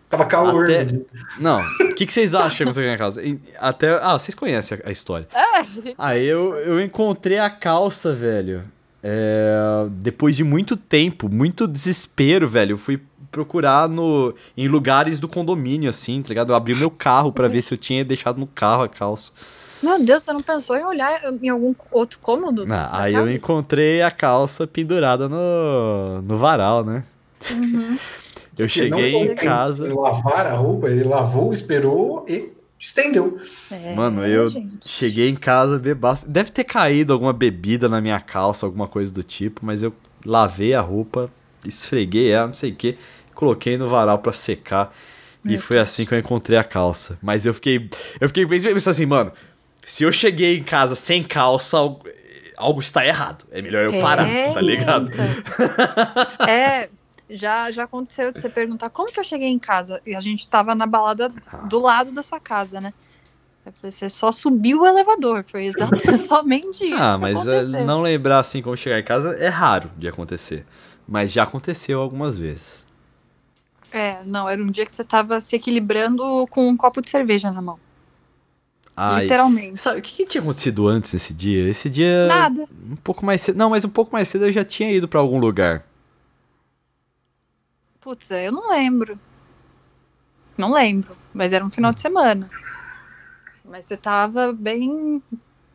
Tava calor. Até- né? Não, o que, que vocês acham que aconteceu na minha casa? E- Até, ah, vocês conhecem a, a história. É, gente. Aí eu, eu encontrei a calça, velho. É, depois de muito tempo, muito desespero, velho. Eu fui procurar no, em lugares do condomínio, assim, tá ligado? Eu abri o meu carro pra ver se eu tinha deixado no carro a calça. Meu Deus, você não pensou em olhar em algum outro cômodo? Ah, da aí eu casa? encontrei a calça pendurada no, no varal, né? Uhum. Eu cheguei em casa. Lavar a roupa, ele lavou, esperou e estendeu. É, Mano, eu gente. cheguei em casa, bebaço. Deve ter caído alguma bebida na minha calça, alguma coisa do tipo, mas eu lavei a roupa, esfreguei ela, não sei o que, coloquei no varal pra secar. e Meu foi assim que eu encontrei a calça. Mas eu fiquei. Eu fiquei bem pensando assim, mano. Se eu cheguei em casa sem calça, algo, algo está errado. É melhor eu parar, É, tá ligado? então. É, já, já aconteceu de você perguntar como que eu cheguei em casa. E a gente tava na balada do lado da sua casa, né? Você só subiu o elevador. Foi exatamente somente isso. Ah, mas é, aconteceu. não lembrar assim como chegar em casa é raro de acontecer. Mas já aconteceu algumas vezes. É, não, era um dia que você tava se equilibrando com um copo de cerveja na mão. Ai, Literalmente. Sabe, o que, que tinha acontecido antes nesse dia? Esse dia. Nada. Um pouco mais cedo. Não, mas um pouco mais cedo eu já tinha ido pra algum lugar. Putz, eu não lembro. Não lembro. Mas era um final de semana. Mas você tava bem,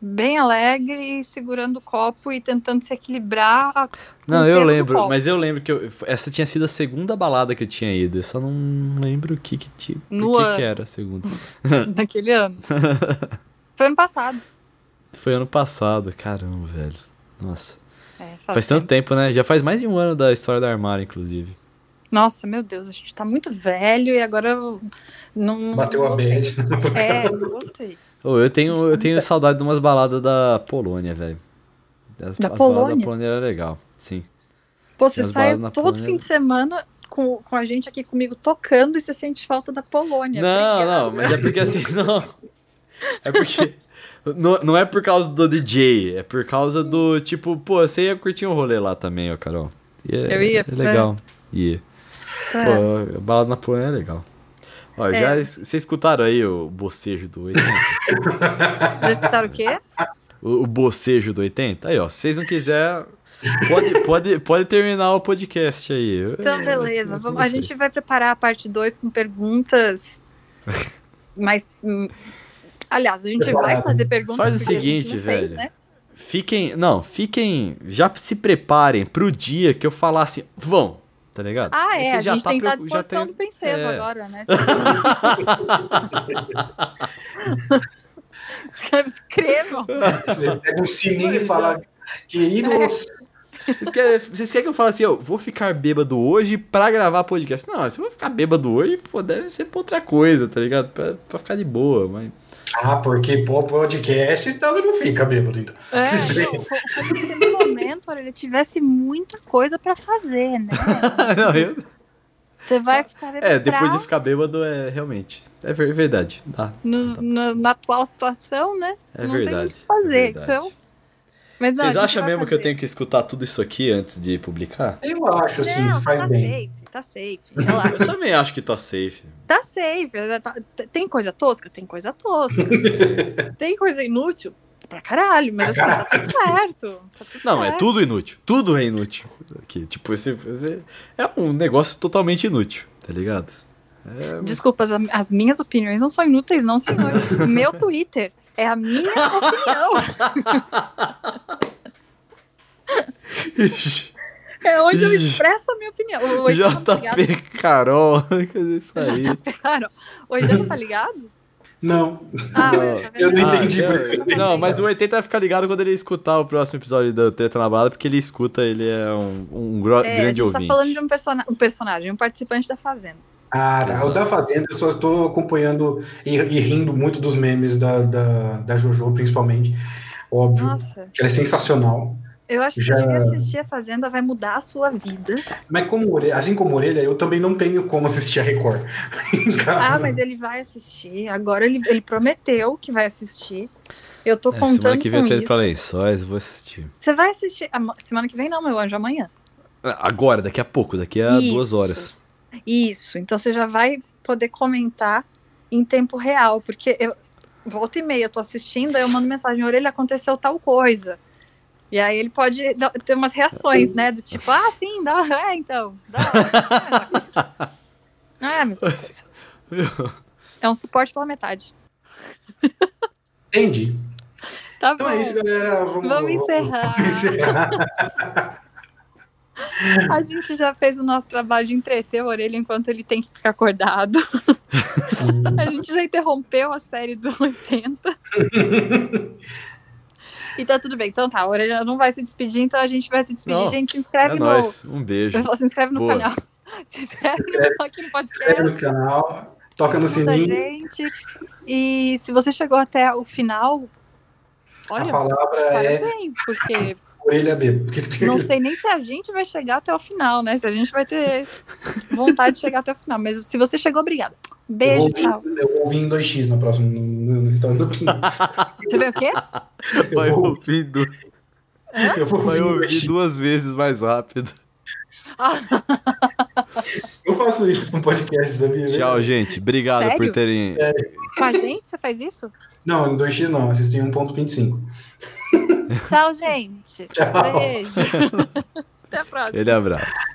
bem alegre, segurando o copo e tentando se equilibrar. Não, eu lembro, mas eu lembro que eu- essa tinha sido a segunda balada que eu tinha ido. Eu só não lembro o que que tinha. No o que, que era a segunda. Naquele ano. Foi ano passado. Foi ano passado, caramba, velho. Nossa. É, Faz tanto tempo, né? Já faz mais de um ano da história da armário, inclusive. Nossa, meu Deus, a gente tá muito velho e agora eu não. não Bateu a bad. É, não gostei. Ô, eu tenho, eu tenho saudade de umas baladas da Polônia, velho. Da as Polônia? da Polônia era legal, sim. Pô, você sai todo Polônia. fim de semana com, com a gente aqui comigo tocando e você sente falta da Polônia. Não, Obrigada. não, mas é porque assim, não. É porque. Não, não é por causa do DJ, é por causa do tipo, pô, você ia curtir um rolê lá também, ó, Carol. É, Eu ia, É legal. Ia. Pô, a balada na Polônia é legal. Ó, É. já vocês escutaram aí o bocejo do 80? Já escutaram o quê? o, o bocejo do 80? Aí, ó, se vocês não quiserem, pode, pode, pode terminar o podcast aí. Então, É, beleza. é Vamos, a gente vai preparar a parte 2 com perguntas. Mas. hum, Aliás, a gente vai fazer perguntas. Faz o seguinte, não fez, velho. né? Fiquem, não, fiquem, já se preparem pro dia que eu falar assim, vão, tá ligado? Ah, é. você A já gente tá tem que estar à preocu- já disposição tem- do princeso é. agora, né? Escrevam. Pega um sininho e fala, queridos, Vocês querem, vocês querem que eu fale assim, eu vou ficar bêbado hoje pra gravar podcast? Não, se eu vou ficar bêbado hoje, pô, deve ser pra outra coisa, tá ligado? Pra, pra ficar de boa, mas... ah, porque pô, podcast, então ele não fica bêbado, então. É, não, co- como se no momento olha, ele tivesse muita coisa pra fazer, né? não, eu... Você vai ficar É, depois de pra- ficar bêbado, é realmente, é ver- verdade, dá. no- na, na atual situação, né? É não verdade. tem muito o que fazer. é então. Mas não, Vocês acham mesmo que eu fazer. tenho que escutar tudo isso aqui antes de publicar? Eu acho, assim, Não, faz tá bem. safe, tá safe. Relaxa. Eu também acho que tá safe. Tá safe. tá- Tem coisa tosca? Tem coisa tosca. tem coisa inútil? Pra caralho, mas assim, tá tudo certo. Tá tudo Não, é certo. tudo inútil. Tudo é inútil. Aqui, tipo, esse, esse é um negócio totalmente inútil, tá ligado? É, mas- Desculpa, as, as minhas opiniões não são inúteis, não, senhor. Meu Twitter é a minha opinião. É onde eu expresso a minha opinião. O Oitenta tá? JP Carol, isso aí? JP, cara. O Oitenta tá ligado? Não, Ah, Não, tá vendo? eu não Ah, entendi eu- porque- não, mas o 80 vai ficar ligado quando ele escutar o próximo episódio da Treta na Balada, porque ele escuta, ele é um, um gro- É, a grande gente ouvinte. tá falando de um, persona um personagem, um participante da Fazenda. Ah, tá. Exato. o da Fazenda eu só estou acompanhando e, e rindo muito dos memes da, da, da Jojo, principalmente. Óbvio, Nossa, que ela é sensacional. Eu acho que Já- se ele assistir a Fazenda vai mudar a sua vida. Mas como orelha, assim como orelha, eu também não tenho como assistir a Record. em casa. Ah, mas ele vai assistir. Agora ele, ele prometeu que vai assistir. Eu tô É, semana contando que vem eu com indo isso. pra eu vou assistir. Você vai assistir. ama- Semana que vem não, meu anjo, amanhã. Ah, Agora, daqui a pouco, daqui a Isso. duas horas. Isso. Então você já vai poder comentar em tempo real. Porque eu volta e meia, eu tô assistindo, aí eu mando mensagem, orelha, aconteceu tal coisa. E aí ele pode ter umas reações, né? Do tipo, ah, sim, dá, é, então. Dá, não é a mesma coisa. É um suporte pela metade. Entendi. Tá Então bom. é isso, galera. Vamos, Vamos encerrar. Vamos encerrar. A gente já fez o nosso trabalho de entreter a orelha enquanto ele tem que ficar acordado. A gente já interrompeu a série do 80. E tá tudo bem. Então tá, a orelha não vai se despedir, então a gente vai se despedir. Não, gente, se É inscreve no. nóis, um beijo. Falo, se inscreve no Boa. canal. Se inscreve no- aqui no Inscreve no canal, toca no a sininho. gente. E se você chegou até o final, A olha, palavra é parabéns, porque orelha B. não sei nem se a gente vai chegar até o final, né? Se a gente vai ter vontade de chegar até o final. Mas se você chegou, obrigado. Eu Beijo, vou tchau. ouvir- Eu vou ouvir em 2x no próximo no, no história do. Você vê o quê? Vai Eu vou, ouvir, eu vai ouvir em ouvir 2x. duas vezes mais rápido. Eu faço isso com podcast, sabia? Tchau, gente. Obrigado Sério? por terem. Com a gente, você faz isso? Não, em 2x não, assisti 1.25. Tchau, gente. Tchau. Beijo. Até a próxima. Ele abraço.